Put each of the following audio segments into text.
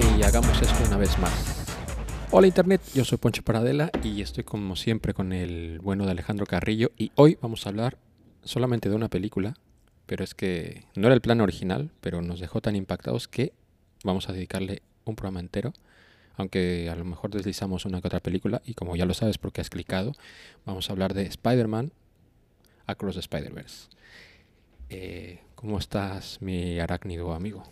y hagamos esto una vez más. Hola Internet, yo soy Poncho Paradela y estoy como siempre con el bueno de Alejandro Carrillo y hoy vamos a hablar solamente de una película, pero es que no era el plan original, pero nos dejó tan impactados que vamos a dedicarle un programa entero, aunque a lo mejor deslizamos una que otra película y como ya lo sabes porque has clicado, vamos a hablar de Spider-Man Across the Spider-Verse. Eh, ¿Cómo estás, mi arácnido amigo?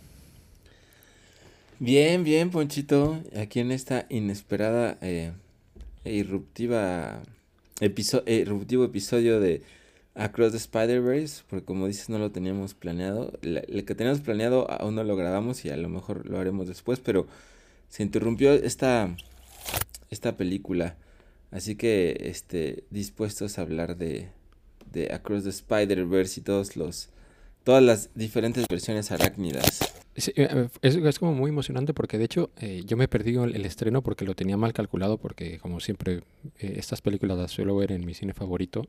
Bien, bien, Ponchito. Aquí en esta inesperada eh, e irruptiva irruptivo episodio de Across the Spider-Verse, porque como dices, no lo teníamos planeado. el que teníamos planeado aún no lo grabamos y a lo mejor lo haremos después, pero se interrumpió esta, esta película. Así que, este, dispuestos a hablar de, de Across the Spider-Verse y todos los, todas las diferentes versiones arácnidas. Eh, es, como muy emocionante porque de hecho eh, yo me perdí el, el, estreno porque lo tenía mal calculado porque como siempre eh, estas películas las suelo ver en mi cine favorito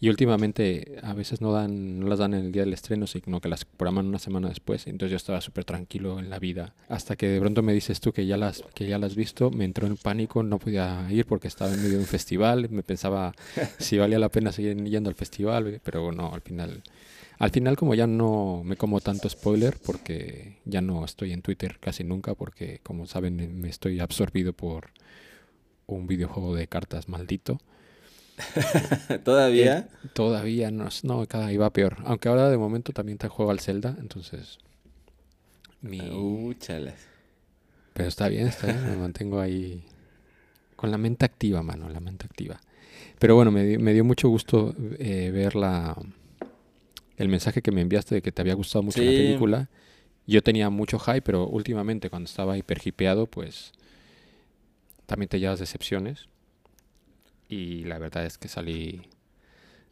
y últimamente a veces no dan no las dan en el día del estreno sino que las programan una semana después. Entonces yo estaba súper tranquilo en la vida hasta que de pronto me dices tú que ya las que ya las has visto. Me entró en pánico no podía ir porque estaba en medio de un festival. Me pensaba si valía la pena seguir yendo al festival pero no al final al final como ya no me como tanto spoiler porque ya no estoy en Twitter casi nunca porque como saben me estoy absorbido por un videojuego de cartas maldito. ¿Todavía? Eh, todavía no, no, cada iba peor. Aunque ahora de momento también te juego al Zelda, entonces... Mi... Uh, Pero está bien, está bien, me mantengo ahí con la mente activa, mano, la mente activa. Pero bueno, me, me dio mucho gusto eh, ver la el mensaje que me enviaste de que te había gustado mucho la película. Yo tenía mucho hype, pero últimamente cuando estaba hiper hipeado, pues también te llevas decepciones. Y la verdad es que salí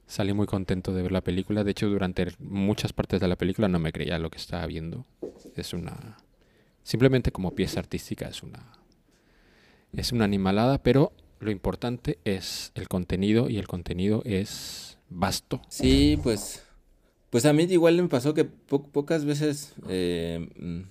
salí muy contento de ver la película. De hecho, durante muchas partes de la película no me creía lo que estaba viendo. Es una simplemente como pieza artística es una es una animalada, pero lo importante es el contenido y el contenido es vasto. Sí, pues pues a mí igual me pasó que pocas veces eh, mm,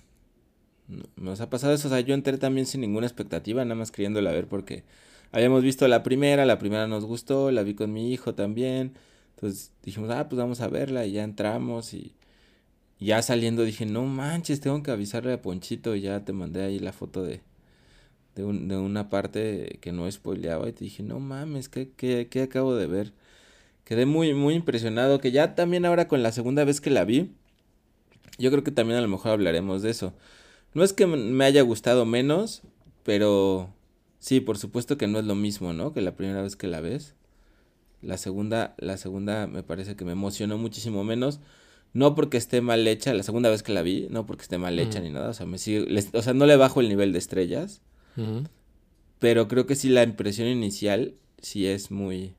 nos ha pasado eso. O sea, yo entré también sin ninguna expectativa, nada más queriéndola ver porque habíamos visto la primera, la primera nos gustó, la vi con mi hijo también. Entonces dijimos, ah, pues vamos a verla y ya entramos y ya saliendo dije, no manches, tengo que avisarle a Ponchito y ya te mandé ahí la foto de, de, una parte que no spoileaba y te dije, no mames, ¿qué, qué, qué acabo de ver? Quedé muy, muy impresionado, que ya también ahora con la segunda vez que la vi, yo creo que también a lo mejor hablaremos de eso. No es que me haya gustado menos, pero sí, por supuesto que no es lo mismo, ¿no? Que la primera vez que la ves. La segunda, la segunda me parece que me emocionó muchísimo menos. No porque esté mal hecha, la segunda vez que la vi, no porque esté mal hecha ni nada. O sea, me sigue, o sea, no le bajo el nivel de estrellas. Pero creo que sí la impresión inicial sí es muy,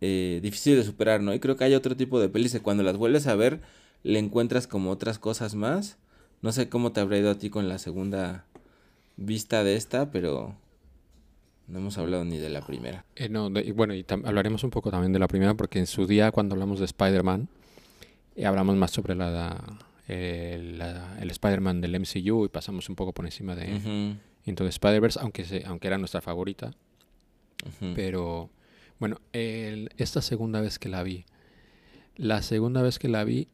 eh, difícil de superar, ¿no? Y creo que hay otro tipo de pelis que cuando las vuelves a ver le encuentras como otras cosas más. No sé cómo te habrá ido a ti con la segunda vista de esta, pero no hemos hablado ni de la primera. Eh, no, bueno, y hablaremos un poco también de la primera porque en su día cuando hablamos de Spider-Man, eh, hablamos más sobre la, el, Spider-Man del MCU y pasamos un poco por encima de uh Spider-Verse, aunque, aunque era nuestra favorita. Pero bueno, esta segunda vez que la vi, la segunda vez que la vi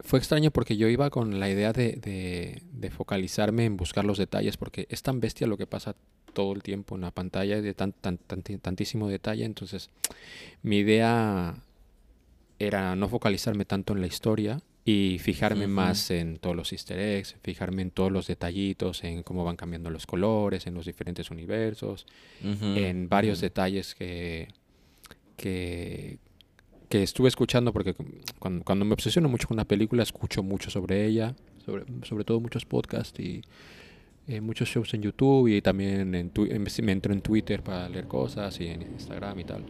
fue extraño porque yo iba con la idea de, focalizarme en buscar los detalles, porque es tan bestia lo que pasa todo el tiempo en la pantalla, de tan, tan, tantísimo detalle, entonces mi idea era no focalizarme tanto en la historia, y fijarme más en todos los easter eggs, fijarme en todos los detallitos, en cómo van cambiando los colores, en los diferentes universos, en varios detalles que, que, que, estuve escuchando, porque cuando, cuando, me obsesiono mucho con una película, escucho mucho sobre ella, sobre, sobre todo muchos podcasts y eh, muchos shows en YouTube y también en me entro en Twitter para leer cosas y en Instagram y tal.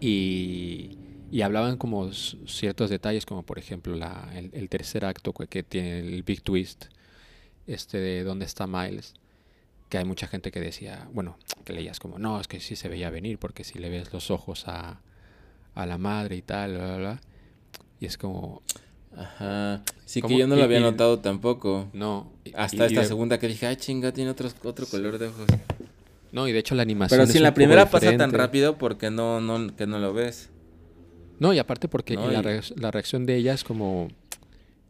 Y y hablaban como ciertos detalles, como por ejemplo la, el, tercer acto que tiene el big twist, este de dónde está Miles, que hay mucha gente que decía, bueno, que leías como, no, es que sí se veía venir, porque si le ves los ojos a, a la madre y tal, bla, bla, bla, y es como... Ajá. Sí, que yo no lo había notado tampoco. No. Hasta esta segunda que dije, ay, chinga, tiene otro, otro color de ojos. No, y de hecho la animación. Pero si en la primera pasa tan rápido, porque no, no, que no lo ves? No, y aparte porque la, la, reacción de ella es como.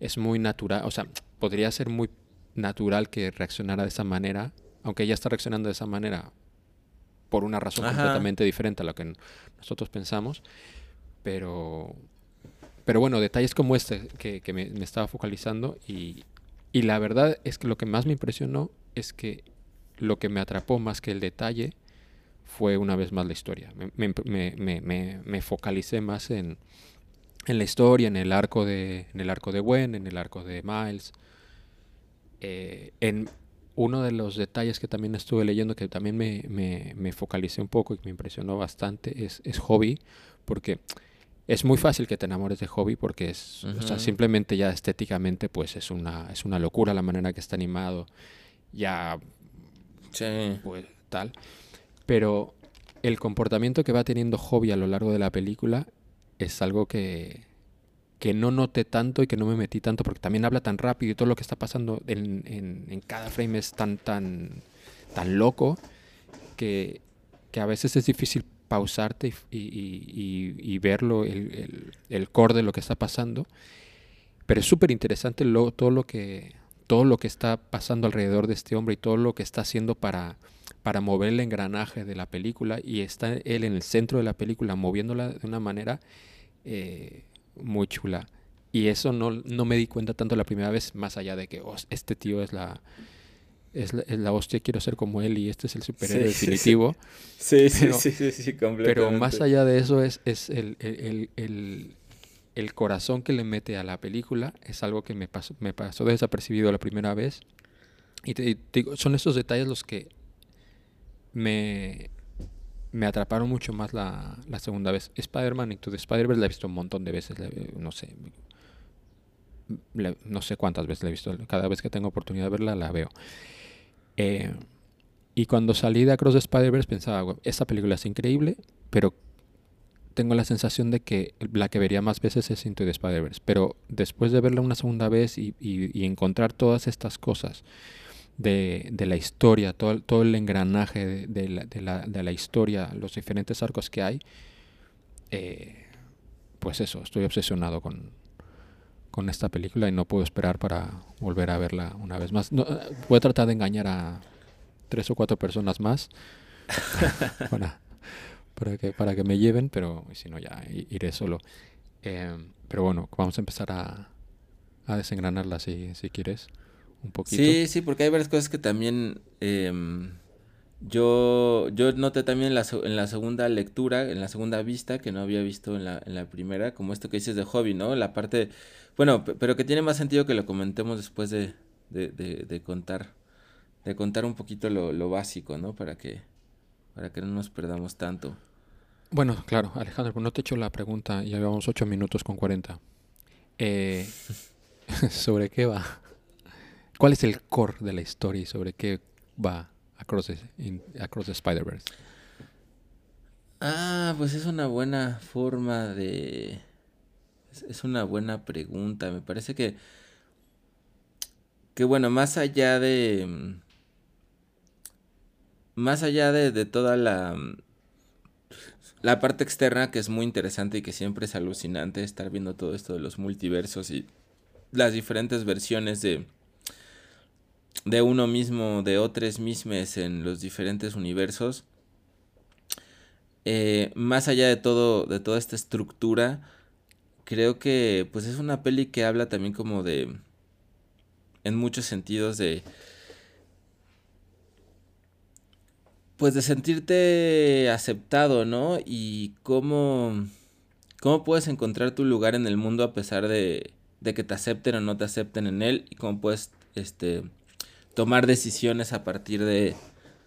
Es muy natural. O sea, podría ser muy natural que reaccionara de esa manera. Aunque ella está reaccionando de esa manera por una razón completamente diferente a lo que nosotros pensamos. Pero. Pero bueno, detalles como este que, que me, me, estaba focalizando. Y, y la verdad es que lo que más me impresionó es que lo que me atrapó más que el detalle fue una vez más la historia. Me, me, me, focalicé más en, en, la historia, en el arco de, en el arco de Gwen, en el arco de Miles. Eh, en uno de los detalles que también estuve leyendo, que también me, focalicé un poco y me impresionó bastante, es, es Hobby, porque es muy fácil que te enamores de Hobby porque es, o sea, simplemente ya estéticamente pues es una, es una locura la manera que está animado. Ya Sí. Pues tal. Pero el comportamiento que va teniendo Hobby a lo largo de la película es algo que, que no noté tanto y que no me metí tanto porque también habla tan rápido y todo lo que está pasando en, en, cada frame es tan, tan, tan loco que, que a veces es difícil pausarte y, y, verlo, el, el, el, core de lo que está pasando. Pero es súper interesante todo lo que todo lo que está pasando alrededor de este hombre y todo lo que está haciendo para, para mover el engranaje de la película y está él en el centro de la película moviéndola de una manera eh, muy chula. Y eso no, no, me di cuenta tanto la primera vez, más allá de que oh, este tío es la, es la, hostia, quiero ser como él y este es el superhéroe definitivo. Sí, sí, sí, sí, sí, completamente. Pero más allá de eso es, es el, el, el, el corazón que le mete a la película es algo que me pasó, me pasó desapercibido la primera vez. Y te, digo, son esos detalles los que me, me atraparon mucho más la, la segunda vez. Spider-Man Into the Spider-Verse la he visto un montón de veces, no sé, no sé cuántas veces la he visto. Cada vez que tengo oportunidad de verla, la veo. Eh, y cuando salí de Across the Spider-Verse pensaba, esta película es increíble, pero tengo la sensación de que la que vería más veces es Into the Spider-Verse. Pero después de verla una segunda vez y, encontrar todas estas cosas de, la historia, todo, todo el engranaje de, la, historia, los diferentes arcos que hay, eh, pues eso, estoy obsesionado con, con esta película y no puedo esperar para volver a verla una vez más. No, voy a tratar de engañar a tres o cuatro personas más para que, para que me lleven, pero si no ya iré solo. Em, pero bueno, vamos a empezar a, a desengranarla si, si quieres un poquito. Sí, sí, porque hay varias cosas que también em, yo, yo noté también en la, en la segunda lectura, en la segunda vista, que no había visto en la, en la primera, como esto que dices de hobby, ¿no? La parte, bueno, pero que tiene más sentido que lo comentemos después de, de, de, contar, de contar un poquito lo, lo básico, ¿no? Para que, para que no nos perdamos tanto. Bueno, claro, Alejandro, pues no te he hecho la pregunta, ya llevamos 8 minutos con 40. Eh, ¿Sobre qué va? ¿Cuál es el core de la historia y sobre qué va Across the, Across Spider-Verse? Ah, pues es una buena forma de... Es una buena pregunta. Me parece que... Que bueno, más allá de... Más allá de, de toda la la parte externa que es muy interesante y que siempre es alucinante estar viendo todo esto de los multiversos y las diferentes versiones de de uno mismo, de otros mismos en los diferentes universos. Eh, más allá de todo, de toda esta estructura, creo que pues es una peli que habla también como de, en muchos sentidos de, pues de sentirte aceptado, ¿no? Y cómo, cómo puedes encontrar tu lugar en el mundo a pesar de, de que te acepten o no te acepten en él y cómo puedes, este, tomar decisiones a partir de,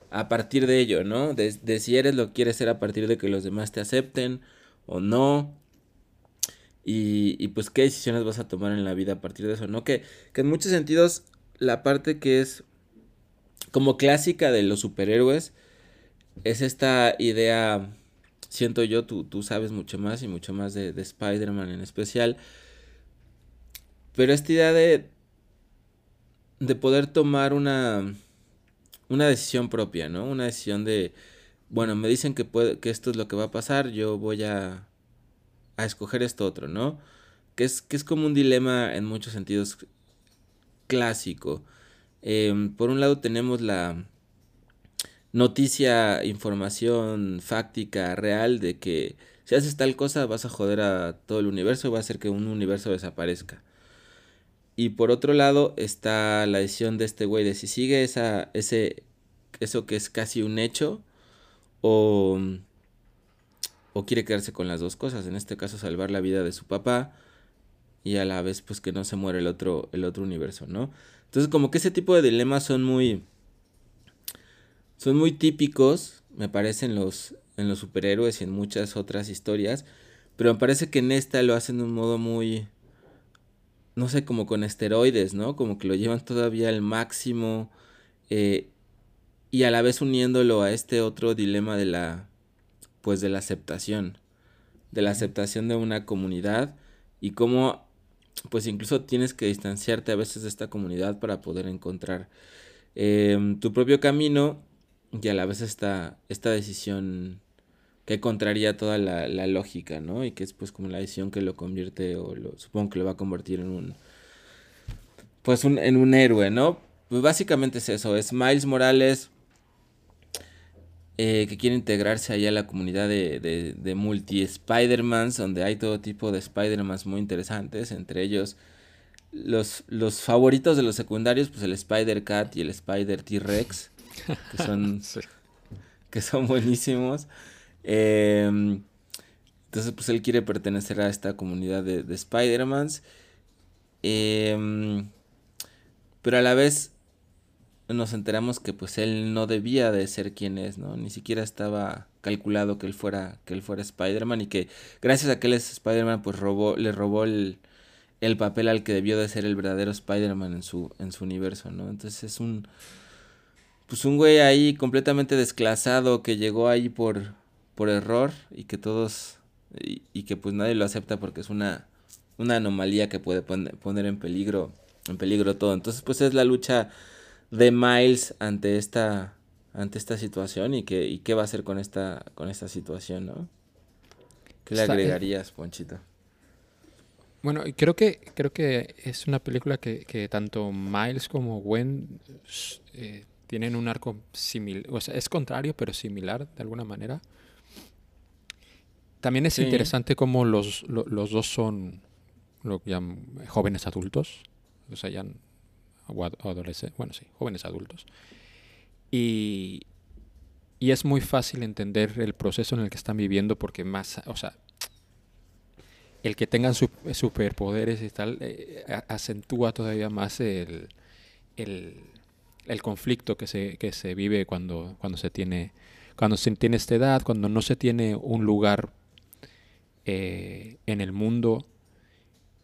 a partir de ello, ¿no? De, si eres lo que quieres ser a partir de que los demás te acepten o no. Y, y, pues qué decisiones vas a tomar en la vida a partir de eso, ¿no? Que, que en muchos sentidos la parte que es como clásica de los superhéroes es esta idea, siento yo, tú, tú sabes mucho más y mucho más de, de Spider-Man en especial, Pero esta idea de, de poder tomar una, una decisión propia, ¿no? Una decisión de, bueno, me dicen que, puede, que esto es lo que va a pasar, yo voy a, a escoger esto otro, ¿no? Que es, que es como un dilema en muchos sentidos clásico. Em, por un lado tenemos la noticia, información fáctica, real, de que si haces tal cosa vas a joder a todo el universo y va a hacer que un universo desaparezca. Y por otro lado está la decisión de este güey de si sigue esa, ese, eso que es casi un hecho o, o quiere quedarse con las dos cosas. En este caso salvar la vida de su papá y a la vez pues que no se muere el otro, el otro universo, ¿no? Entonces como que ese tipo de dilemas son muy... Son muy típicos, me parecen los, en los superhéroes y en muchas otras historias, pero me parece que en esta lo hacen de un modo muy, no sé, como con esteroides, ¿no? Como que lo llevan todavía al máximo eh, y a la vez uniéndolo a este otro dilema de la, pues de la aceptación, de la aceptación de una comunidad y cómo pues incluso tienes que distanciarte a veces de esta comunidad para poder encontrar em, tu propio camino y a la vez esta, esta decisión que contraría toda la, lógica, ¿no? Y que es pues como la decisión que lo convierte o lo, supongo que lo va a convertir en un pues un, en un héroe, ¿no? Pues básicamente es eso, es Miles Morales eh, que quiere integrarse ahí a la comunidad de, de, de multi Spider-Mans, donde hay todo tipo de Spider-Mans muy interesantes, entre ellos los, los favoritos de los secundarios, pues el Spider-Cat y el Spider-T-Rex, que son, que son buenísimos. Em, entonces, pues él quiere pertenecer a esta comunidad de, de Spider-Mans. Em, pero a la vez nos enteramos que pues él no debía de ser quien es, ¿no? Ni siquiera estaba calculado que él fuera, fuera Spider-Man y que gracias a que él es Spider-Man pues robó, le robó el, el papel al que debió de ser el verdadero Spider-Man en su, en su universo, ¿no? Entonces es un, pues un güey ahí completamente desclasado que llegó ahí por, por error y que todos, y, y que pues nadie lo acepta porque es una, una anomalía que puede poner en peligro, en peligro todo. Entonces pues es la lucha de Miles ante esta ante esta situación y qué, y qué va a hacer con esta con esta situación, ¿no? ¿Qué le agregarías, Ponchito? Bueno, creo que creo que es una película que, tanto Miles como Gwen eh, tienen un arco similar, o sea, es contrario pero similar de alguna manera. También es interesante cómo los, los, dos son lo que llaman jóvenes adultos, o sea, ya adolescentes, bueno, sí, jóvenes adultos. Y, y es muy fácil entender el proceso en el que están viviendo porque más, o sea, el que tengan superpoderes y tal eh, acentúa todavía más el, el, el, conflicto que se, que se vive cuando, cuando se tiene cuando se tiene esta edad, cuando no se tiene un lugar eh, en el mundo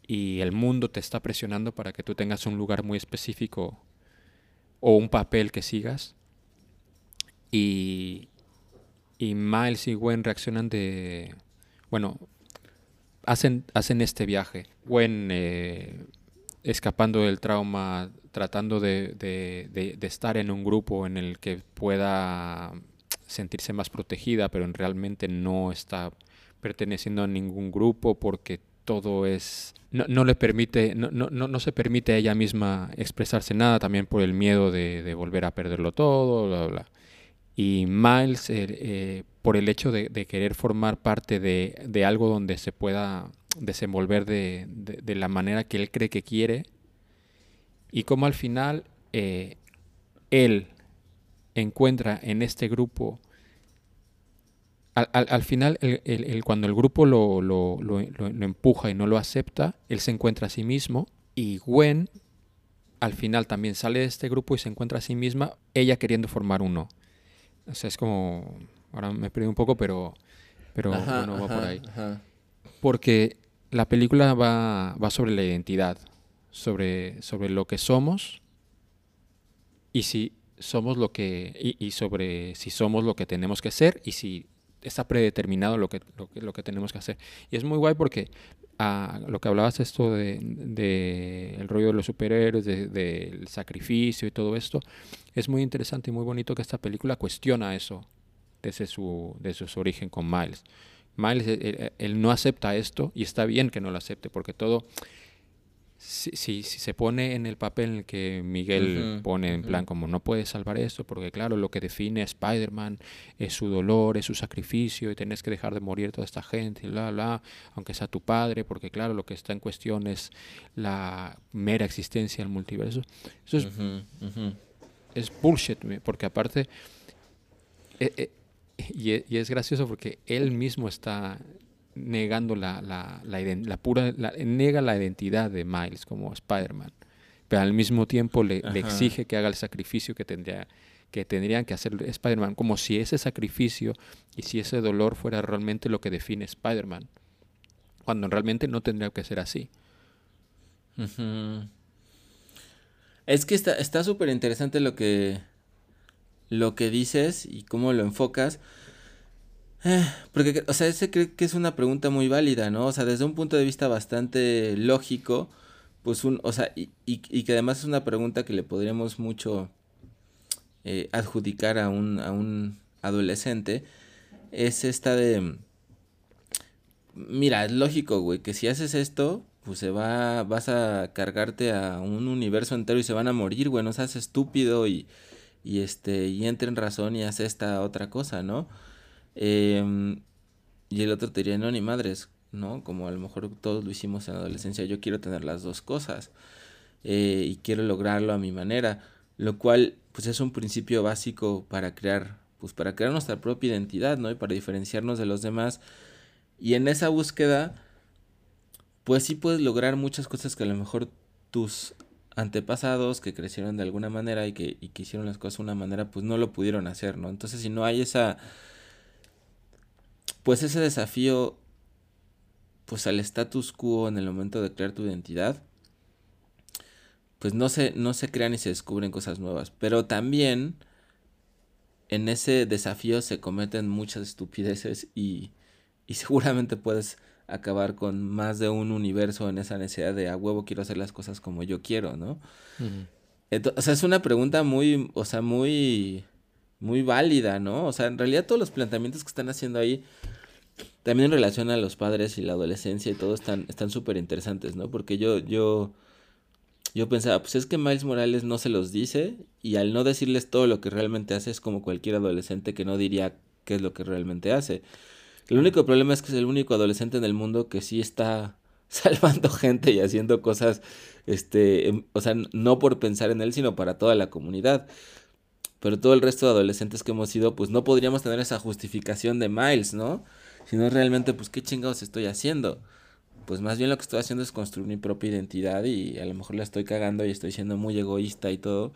y el mundo te está presionando para que tú tengas un lugar muy específico o un papel que sigas. Y, y Miles y Gwen reaccionan de... Bueno, hacen, hacen este viaje. Gwen eh, escapando del trauma, tratando de, de, de, estar en un grupo en el que pueda sentirse más protegida, pero realmente no está perteneciendo a ningún grupo porque todo es no, no le permite no, no, no, se permite a ella misma expresarse nada también por el miedo de, de volver a perderlo todo bla, bla. y Miles eh, eh, por el hecho de, de, querer formar parte de, de, algo donde se pueda desenvolver de, de, la manera que él cree que quiere y como al final eh, él encuentra en este grupo al, al, final, el, el, cuando el grupo lo, lo, lo, lo, empuja y no lo acepta, él se encuentra a sí mismo y Gwen al final también sale de este grupo y se encuentra a sí misma, ella queriendo formar uno. O sea, es como... Ahora me perdí un poco, pero, pero bueno, va por ahí. Porque la película va, va sobre la identidad, sobre, sobre lo que somos y si somos lo que y, y, sobre si somos lo que tenemos que ser y si está predeterminado lo que, lo que, lo que tenemos que hacer. Y es muy guay porque a lo que hablabas esto de, de el rollo de los superhéroes, del de, sacrificio y todo esto, es muy interesante y muy bonito que esta película cuestiona eso desde su, desde su origen con Miles. Miles, él, no acepta esto y está bien que no lo acepte porque todo, si, si, se pone en el papel en el que Miguel pone en plan como no puedes salvar esto, porque claro, lo que define a Spider-Man es su dolor, es su sacrificio y tenés que dejar de morir toda esta gente, y bla, bla, aunque sea tu padre, porque claro, lo que está en cuestión es la mera existencia del multiverso. Eso es, es bullshit, porque aparte... Eh, eh, y, y, es gracioso porque él mismo está negando la, la, la, pura, nega la identidad de Miles como Spider-Man, pero al mismo tiempo le, exige que haga el sacrificio que tendría que tendrían que hacer Spider-Man, como si ese sacrificio y si ese dolor fuera realmente lo que define Spider-Man, cuando realmente no tendría que ser así. Es que está súper interesante lo que, lo que dices y cómo lo enfocas, porque, o sea, ese creo que es una pregunta muy válida, ¿no? O sea, desde un punto de vista bastante lógico, pues un, o sea, y, y, que además es una pregunta que le podríamos mucho eh, adjudicar a un, a un adolescente, es esta de, mira, es lógico, güey, que si haces esto, pues se va, vas a cargarte a un universo entero y se van a morir, güey, no seas estúpido y, y este, y entra en razón y hace esta otra cosa, ¿no? Em, y el otro te diría, no, ni madres, ¿no? Como a lo mejor todos lo hicimos en la adolescencia, yo quiero tener las dos cosas eh, y quiero lograrlo a mi manera, lo cual pues es un principio básico para crear, pues para crear nuestra propia identidad, ¿no? Y para diferenciarnos de los demás. Y en esa búsqueda, pues sí puedes lograr muchas cosas que a lo mejor tus antepasados que crecieron de alguna manera y que, y que hicieron las cosas de una manera, pues no lo pudieron hacer, ¿no? Entonces si no hay esa pues ese desafío, pues al status quo en el momento de crear tu identidad, pues no se, no se crean y se descubren cosas nuevas. Pero también en ese desafío se cometen muchas estupideces y, y seguramente puedes acabar con más de un universo en esa necesidad de a huevo quiero hacer las cosas como yo quiero, ¿no? Entonces, o sea, es una pregunta muy, o sea, muy, muy válida, ¿no? O sea, en realidad todos los planteamientos que están haciendo ahí también en relación a los padres y la adolescencia y todo están están súper interesantes, ¿no? Porque yo yo yo pensaba, pues es que Miles Morales no se los dice y al no decirles todo lo que realmente hace es como cualquier adolescente que no diría qué es lo que realmente hace. El único problema es que es el único adolescente en el mundo que sí está salvando gente y haciendo cosas, este, em, o sea, no por pensar en él, sino para toda la comunidad. Pero todo el resto de adolescentes que hemos sido, pues no podríamos tener esa justificación de Miles, ¿no? Sino realmente, pues, ¿qué chingados estoy haciendo? Pues más bien lo que estoy haciendo es construir mi propia identidad y a lo mejor la estoy cagando y estoy siendo muy egoísta y todo.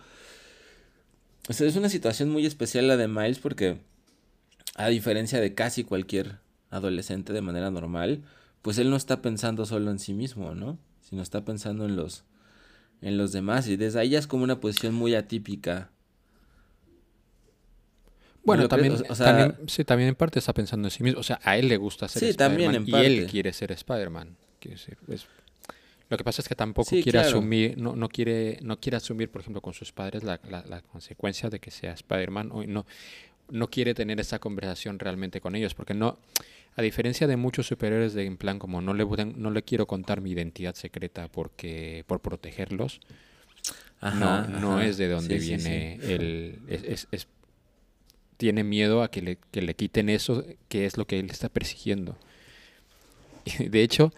O sea, es una situación muy especial la de Miles porque, a diferencia de casi cualquier adolescente de manera normal, pues él no está pensando solo en sí mismo, ¿no? Sino está pensando en los, en los demás y desde ahí ya es como una posición muy atípica bueno, también, o sea, sí, también en parte está pensando en sí mismo. O sea, a él le gusta ser Spider-Man y él quiere ser Spider-Man. Lo que pasa es que tampoco quiere asumir, no, no, quiere, no quiere asumir, por ejemplo, con sus padres la, la, consecuencia de que sea Spider-Man. O no, no quiere tener esa conversación realmente con ellos, porque no, a diferencia de muchos superiores de en plan como no le, no le quiero contar mi identidad secreta porque por protegerlos, no, no es de donde viene el... es, es tiene miedo a que le, que le quiten eso, que es lo que él está persiguiendo. De hecho,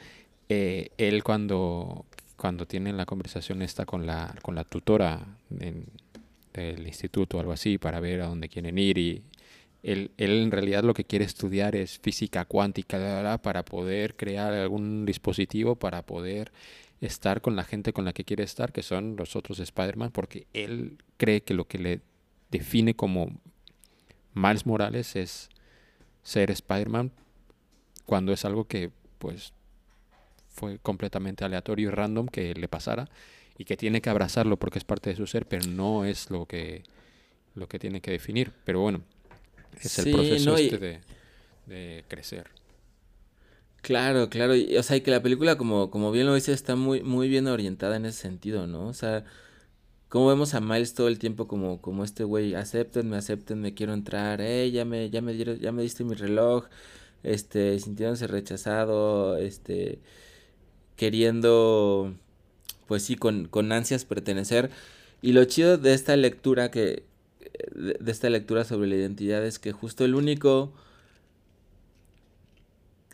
eh, él cuando, cuando tiene la conversación esta con la, con la tutora del instituto o algo así para ver a dónde quieren ir y él, él en realidad lo que quiere estudiar es física cuántica para poder crear algún dispositivo para poder estar con la gente con la que quiere estar, que son los otros Spider-Man, porque él cree que lo que le define como Miles Morales es ser Spider-Man cuando es algo que pues fue completamente aleatorio y random que le pasara y que tiene que abrazarlo porque es parte de su ser, pero no es lo que lo que tiene que definir. Pero bueno, es el proceso este de, crecer. Claro, claro, y, o sea, y que la película, como, como bien lo dice, está muy, muy bien orientada en ese sentido, ¿no? O sea, como vemos a Miles todo el tiempo como, como este güey, acéptenme, acéptenme, quiero entrar, eh, ya me, ya me dieron, ya me diste mi reloj, este, sintiéndose rechazado, este, queriendo, pues sí, con, con ansias pertenecer. Y lo chido de esta lectura que, de esta lectura sobre la identidad es que justo el único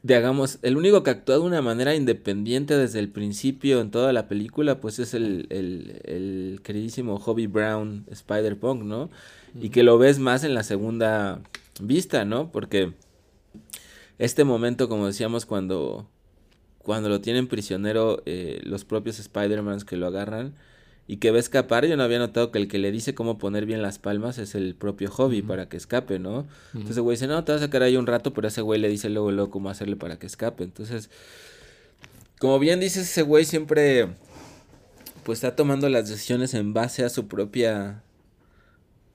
digamos, el único que actúa de una manera independiente desde el principio en toda la película, pues es el, el, el queridísimo Hobby Brown Spider-Punk, ¿no? Y que lo ves más en la segunda vista, ¿no? Porque este momento, como decíamos, cuando, cuando lo tienen prisionero eh, los propios Spider-Mans que lo agarran, y que va a escapar, yo no había notado que el que le dice cómo poner bien las palmas es el propio hobby para que escape, ¿no? Entonces el güey dice, no, te vas a sacar ahí un rato, pero ese güey le dice luego, luego cómo hacerle para que escape. Entonces, como bien dices, ese güey siempre pues está tomando las decisiones en base a su propia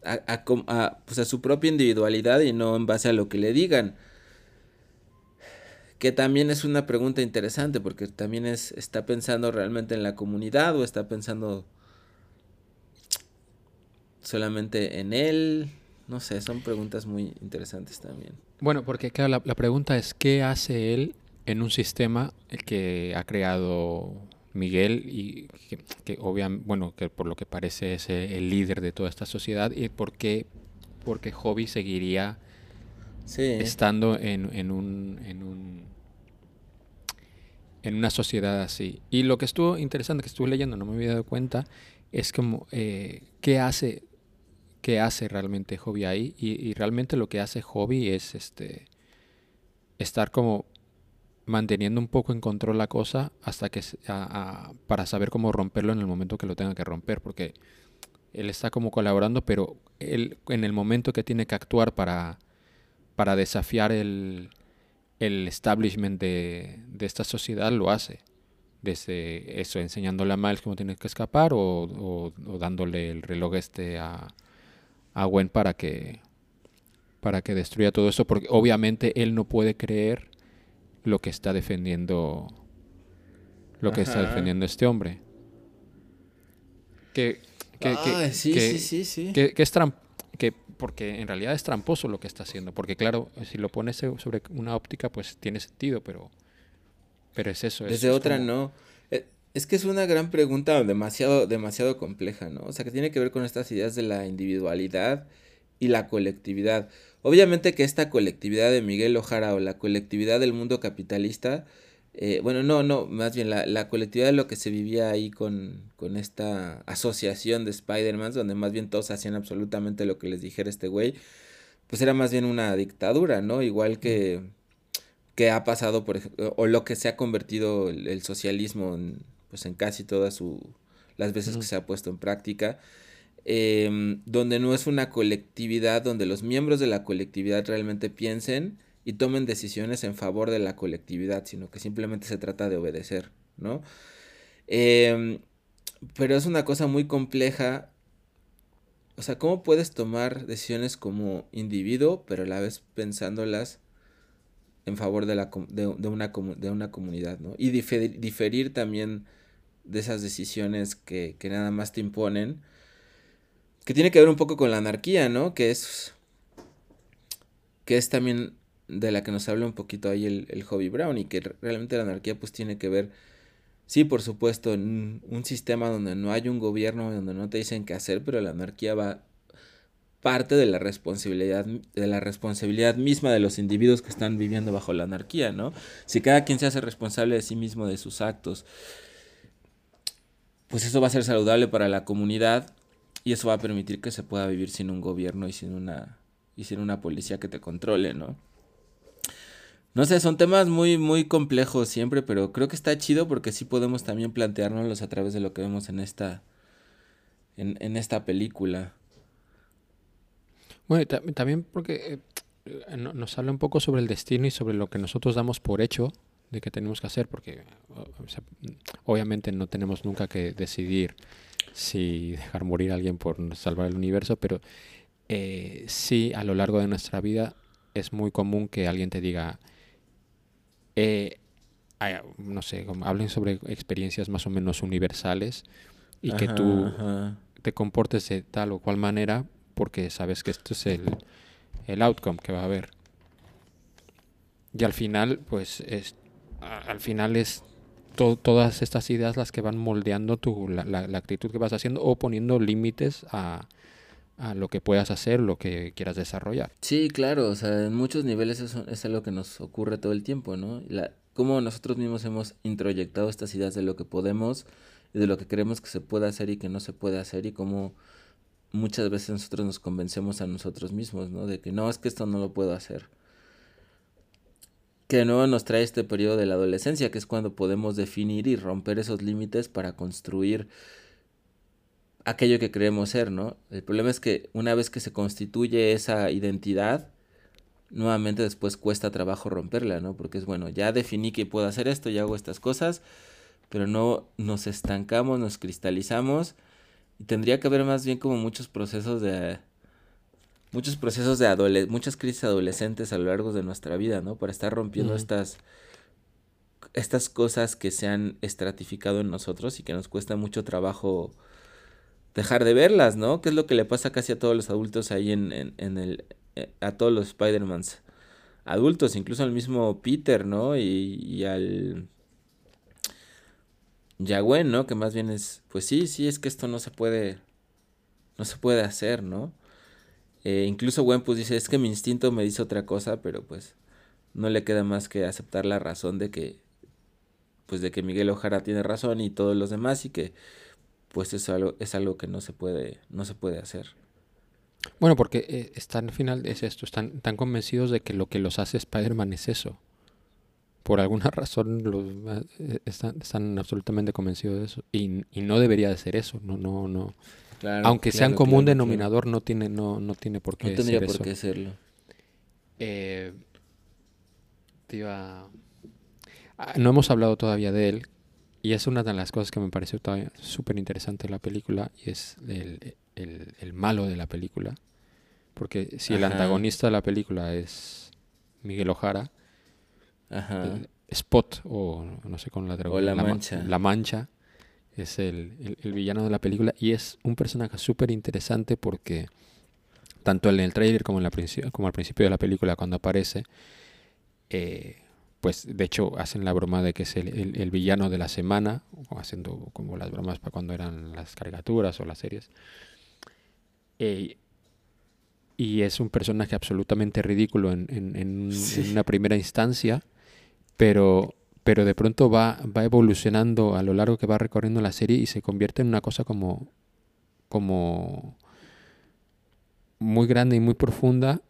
a, a, pues a su propia individualidad y no en base a lo que le digan. Que también es una pregunta interesante porque también es está pensando realmente en la comunidad o está pensando solamente en él? No sé, son preguntas muy interesantes también. Bueno, porque claro, la, pregunta es, ¿qué hace él en un sistema que ha creado Miguel y que, obviamente, bueno, que por lo que parece es el líder de toda esta sociedad y por qué, porque Hobby seguiría estando en, en, un, en, un, en una sociedad así. Y lo que estuvo interesante, que estuve leyendo, no me había dado cuenta, es como, eh, ¿qué hace qué hace realmente Hobby ahí. Y, realmente lo que hace Hobby es este estar como manteniendo un poco en control la cosa hasta que para saber cómo romperlo en el momento que lo tenga que romper. Porque él está como colaborando, pero él en el momento que tiene que actuar para, para desafiar el, el establishment de, de, esta sociedad lo hace. Desde eso, enseñándole a Miles cómo tiene que escapar o, o dándole el reloj este a, a Gwen para que para que destruya todo eso porque obviamente él no puede creer lo que está defendiendo lo que está defendiendo este hombre. Que que, que, sí, sí, sí, que, es que porque en realidad es tramposo lo que está haciendo porque claro si lo pones sobre una óptica pues tiene sentido pero pero es eso desde otra no es que es una gran pregunta demasiado, demasiado compleja, ¿no? O sea, que tiene que ver con estas ideas de la individualidad y la colectividad. Obviamente que esta colectividad de Miguel Ojara o la colectividad del mundo capitalista, eh, bueno, no, no, más bien la, la, colectividad de lo que se vivía ahí con, con esta asociación de Spider-Man, donde más bien todos hacían absolutamente lo que les dijera este güey, pues era más bien una dictadura, ¿no? Igual que, que ha pasado, por o lo que se ha convertido el socialismo en, pues en casi todas su, las veces que se ha puesto en práctica, em, donde no es una colectividad, donde los miembros de la colectividad realmente piensen y tomen decisiones en favor de la colectividad, sino que simplemente se trata de obedecer, ¿no? Em, pero es una cosa muy compleja. O sea, ¿cómo puedes tomar decisiones como individuo, pero a la vez pensándolas en favor de, la, de, una, de una comunidad, ¿no? Y diferir también de esas decisiones que, que nada más te imponen, que tiene que ver un poco con la anarquía, ¿no? Que es, que es también de la que nos habla un poquito ahí el, el Hobby Brown y que realmente la anarquía pues tiene que ver, sí, por supuesto, en un sistema donde no hay un gobierno, donde no te dicen qué hacer, pero la anarquía va parte de la responsabilidad de la responsabilidad misma de los individuos que están viviendo bajo la anarquía, ¿no? Si cada quien se hace responsable de sí mismo de sus actos, pues eso va a ser saludable para la comunidad y eso va a permitir que se pueda vivir sin un gobierno y sin una y sin una policía que te controle, ¿no? No sé, son temas muy muy complejos siempre, pero creo que está chido porque sí podemos también planteárnoslos a través de lo que vemos en esta en, en esta película. Bueno, también porque eh, nos habla un poco sobre el destino y sobre lo que nosotros damos por hecho de que tenemos que hacer, porque obviamente no tenemos nunca que decidir si dejar morir a alguien por salvar el universo, pero eh, sí a lo largo de nuestra vida es muy común que alguien te diga, eh, no sé, hablen sobre experiencias más o menos universales y que tú te comportes de tal o cual manera porque sabes que esto es el, el outcome que va a haber. Y al final, pues, es, al final es todas estas ideas las que van moldeando tu, la, la, actitud que vas haciendo o poniendo límites a, a, lo que puedas hacer, lo que quieras desarrollar. Sí, claro, o sea, en muchos niveles eso es lo que nos ocurre todo el tiempo, ¿no? La, cómo nosotros mismos hemos introyectado estas ideas de lo que podemos y de lo que creemos que se puede hacer y que no se puede hacer y cómo muchas veces nosotros nos convencemos a nosotros mismos, ¿no? De que no, es que esto no lo puedo hacer. Que de nuevo nos trae este periodo de la adolescencia, que es cuando podemos definir y romper esos límites para construir aquello que creemos ser, ¿no? El problema es que una vez que se constituye esa identidad, nuevamente después cuesta trabajo romperla, ¿no? Porque es bueno, ya definí que puedo hacer esto, ya hago estas cosas, pero no nos estancamos, nos cristalizamos y tendría que haber más bien como muchos procesos de muchos procesos de adolescencia, muchas crisis adolescentes a lo largo de nuestra vida, ¿no? Para estar rompiendo estas estas cosas que se han estratificado en nosotros y que nos cuesta mucho trabajo dejar de verlas, ¿no? Que es lo que le pasa casi a todos los adultos ahí en, en, el eh, a todos los Spider-Mans adultos, incluso al mismo Peter, ¿no? Y, y al ya Gwen, ¿no? Que más bien es, pues sí, sí, es que esto no se puede, no se puede hacer, ¿no? Eh, incluso Gwen pues dice, es que mi instinto me dice otra cosa, pero pues no le queda más que aceptar la razón de que, pues de que Miguel Ojara tiene razón y todos los demás y que pues es algo, es algo que no se puede, no se puede hacer. Bueno, porque eh, están al final es esto, están tan convencidos de que lo que los hace Spider-Man es eso. Por alguna razón los, eh, están, están, absolutamente convencidos de eso. Y, y, no debería de ser eso no no no aunque sea un común denominador no tiene no no tiene por qué no tendría por qué serlo. Eh, ah, no hemos hablado todavía de él y es una de las cosas que me pareció súper interesante en la película y es el, el, el, malo de la película porque si el antagonista de la película es Miguel Ojara Spot, o no sé con la O la, mancha. la mancha es el, villano de la película y es un personaje súper interesante porque tanto en el trailer como, en la como al principio de la película cuando aparece, eh, pues de hecho hacen la broma de que es el, villano de la semana, haciendo como las bromas para cuando eran las caricaturas o las series. Eh, y es un personaje absolutamente ridículo en, en una primera instancia pero, pero de pronto va, va evolucionando a lo largo que va recorriendo la serie y se convierte en una cosa como, como muy grande y muy profunda.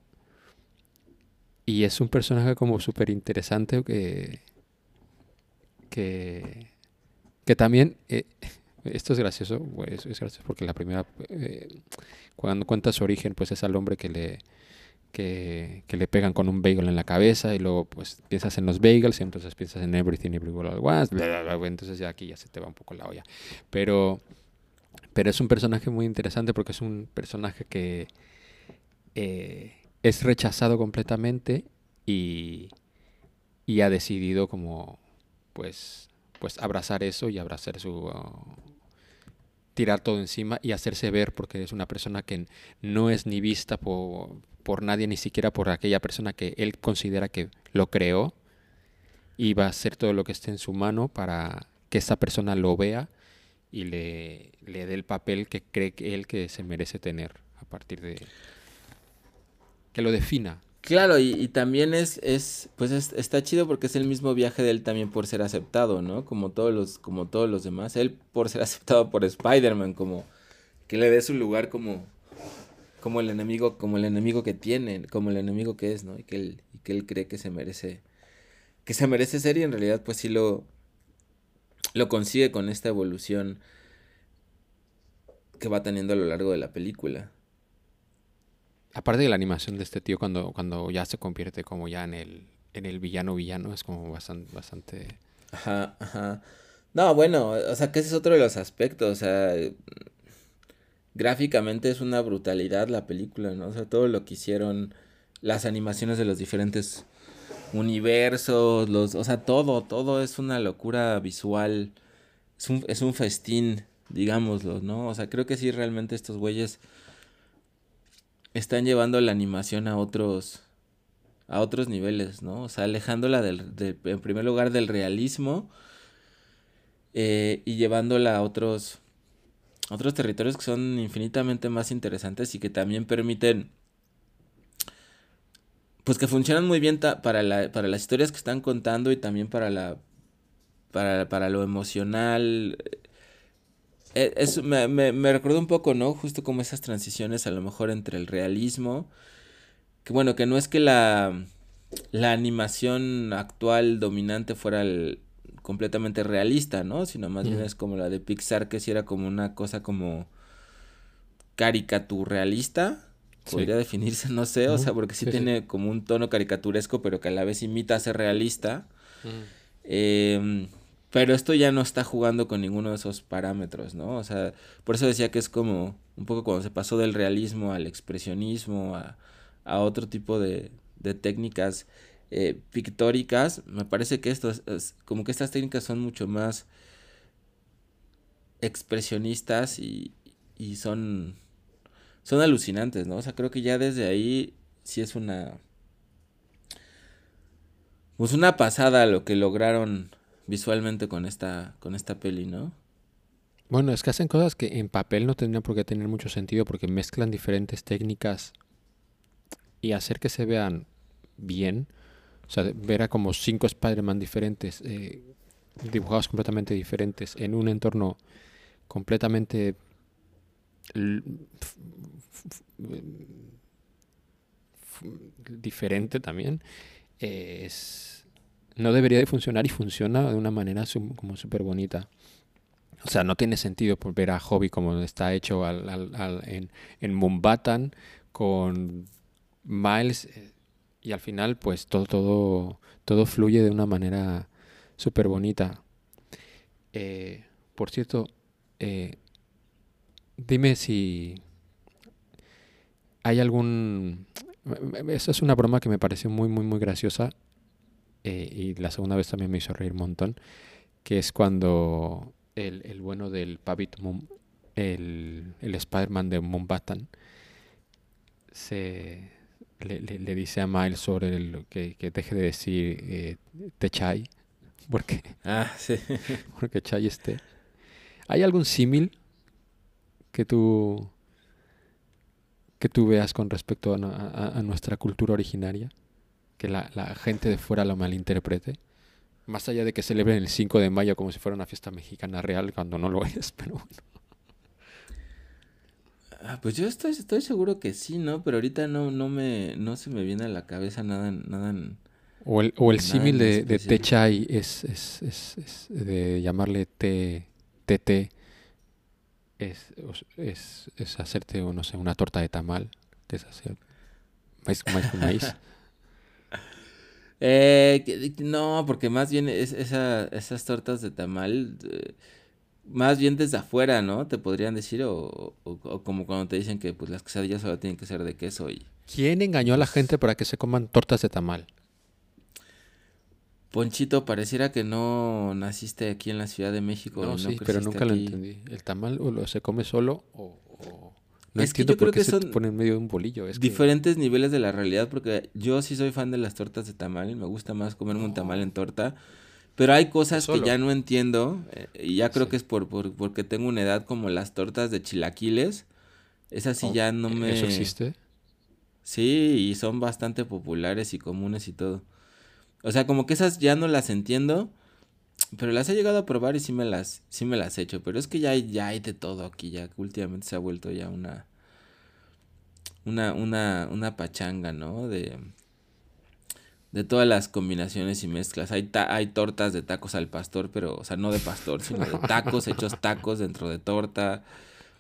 Y es un personaje como súper interesante que, que, que también, eh, esto es gracioso, es gracioso porque la primera, eh, cuando cuenta su origen, pues es al hombre que le, que, le pegan con un bagel en la cabeza y luego pues piensas en los bagels y entonces piensas en everything everywhere all once, entonces ya aquí ya se te va un poco la olla. Pero, pero es un personaje muy interesante porque es un personaje que eh, es rechazado completamente y, y ha decidido como pues pues abrazar eso y abrazar su tirar todo encima y hacerse ver porque es una persona que no es ni vista por, por nadie, ni siquiera por aquella persona que él considera que lo creó. Y va a hacer todo lo que esté en su mano para que esa persona lo vea y le, le dé el papel que cree que él que se merece tener a partir de que lo defina Claro, y, también es, es pues está chido porque es el mismo viaje de él también por ser aceptado, ¿no? Como todos los, como todos los demás. Él por ser aceptado por Spider-Man, como que le dé su lugar como, como el enemigo, como el enemigo que tiene, como el enemigo que es, ¿no? Y que él, y que él cree que se merece, que se merece ser y en realidad pues sí lo, lo consigue con esta evolución que va teniendo a lo largo de la película. Aparte de la animación de este tío cuando, cuando ya se convierte como ya en el, en el villano villano, es como bastante, bastante... Ajá, ajá. No, bueno, o sea, que ese es otro de los aspectos, o sea, gráficamente es una brutalidad la película, ¿no? O sea, todo lo que hicieron, las animaciones de los diferentes universos, los, o sea, todo, todo es una locura visual. Es un, es un festín, digámoslo, ¿no? O sea, creo que sí, realmente estos güeyes están llevando la animación a otros a otros niveles, ¿no? O sea, alejándola del, en primer lugar del realismo eh, y llevándola a otros otros territorios que son infinitamente más interesantes y que también permiten pues que funcionan muy bien para, la, para las historias que están contando y también para la para, para lo emocional es, me, me, me recordó un poco, ¿no? Justo como esas transiciones a lo mejor entre el realismo, que bueno, que no es que la, la animación actual dominante fuera el, completamente realista, ¿no? Sino más bien es como la de Pixar, que si era como una cosa como caricaturrealista, podría definirse, no sé, o sea, porque sí, tiene como un tono caricaturesco, pero que a la vez imita a ser realista. Eh, pero esto ya no está jugando con ninguno de esos parámetros, ¿no? O sea, por eso decía que es como un poco cuando se pasó del realismo al expresionismo, a, a otro tipo de, de técnicas eh, pictóricas, me parece que esto es, como que estas técnicas son mucho más expresionistas y, y son, son alucinantes, ¿no? O sea, creo que ya desde ahí sí es una... Pues una pasada lo que lograron visualmente con esta, con esta peli, ¿no? Bueno, es que hacen cosas que en papel no tendrían por qué tener mucho sentido porque mezclan diferentes técnicas y hacer que se vean bien. O sea, ver a como cinco Spider-Man diferentes, eh, dibujados completamente diferentes, en un entorno completamente diferente también, eh, es no debería de funcionar y funciona de una manera como súper bonita. O sea, no tiene sentido ver a Hobby como está hecho en, en Mumbatan con Miles eh, y al final pues todo, todo, todo fluye de una manera súper bonita. Eh, por cierto, eh, dime si hay algún... Esa es una broma que me pareció muy, muy, muy graciosa eh, y la segunda vez también me hizo reír un montón, que es cuando el, el bueno del Pavit el, el Spider-Man de Mumbatan, se le, le, dice a Miles sobre el, que, que deje de decir eh, Techai, porque, ah, sí. porque Chai esté. ¿Hay algún símil que tú que tú veas con respecto a nuestra cultura originaria? Que la, la, gente de fuera lo malinterprete. Más allá de que celebren el 5 de mayo como si fuera una fiesta mexicana real, cuando no lo es, pero bueno. Ah, pues yo estoy, estoy seguro que sí, ¿no? Pero ahorita no, no me, no se me viene a la cabeza nada, nada O el, o el símil de, de Techai es, es, es, es, de llamarle te, TT, es, es, es hacerte, no sé, una torta de tamal, que es hacer maíz, maíz, maíz. Eh, no, porque más bien es, esa, esas tortas de tamal, eh, más bien desde afuera, ¿no? Te podrían decir, o, o, como cuando te dicen que pues las quesadillas solo tienen que ser de queso y... ¿Quién engañó a la gente para que se coman tortas de tamal? Ponchito, pareciera que no naciste aquí en la Ciudad de México. No, sí, pero nunca lo entendí. ¿El tamal o se come solo o, no es que yo creo que se son pone en medio de un bolillo. Es diferentes niveles de la realidad, porque yo sí soy fan de las tortas de tamal y me gusta más comerme un tamal en torta. Pero hay cosas que ya no entiendo eh, y ya creo que es por, por, porque tengo una edad como las tortas de chilaquiles. Esas sí oh, ya no me... ¿Eso existe? Sí, y son bastante populares y comunes y todo. O sea, como que esas ya no las entiendo, pero las he llegado a probar y sí me las, sí me las he hecho. Pero es que ya hay, ya hay de todo aquí, ya últimamente se ha vuelto ya una, una, una, una pachanga, ¿no? De, de todas las combinaciones y mezclas. Hay, hay tortas de tacos al pastor, pero, o sea, no de pastor, sino de tacos hechos tacos dentro de torta.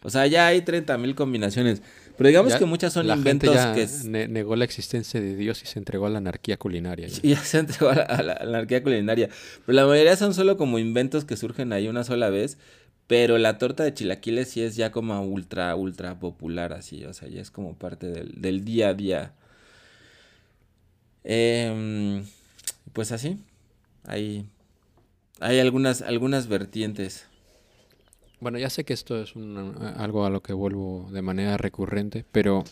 O sea, ya hay 30 mil combinaciones. Pero digamos que muchas son inventos que... negó la existencia de Dios y se entregó a la anarquía culinaria. Y ya se entregó a la, anarquía culinaria. Pero la mayoría son solo como inventos que surgen ahí una sola vez. Pero la torta de chilaquiles sí es ya como ultra, ultra popular así. O sea, ya es como parte del, del día a día. Eh, pues así, hay, hay algunas, algunas vertientes. Bueno, ya sé que esto es algo a lo que vuelvo de manera recurrente, pero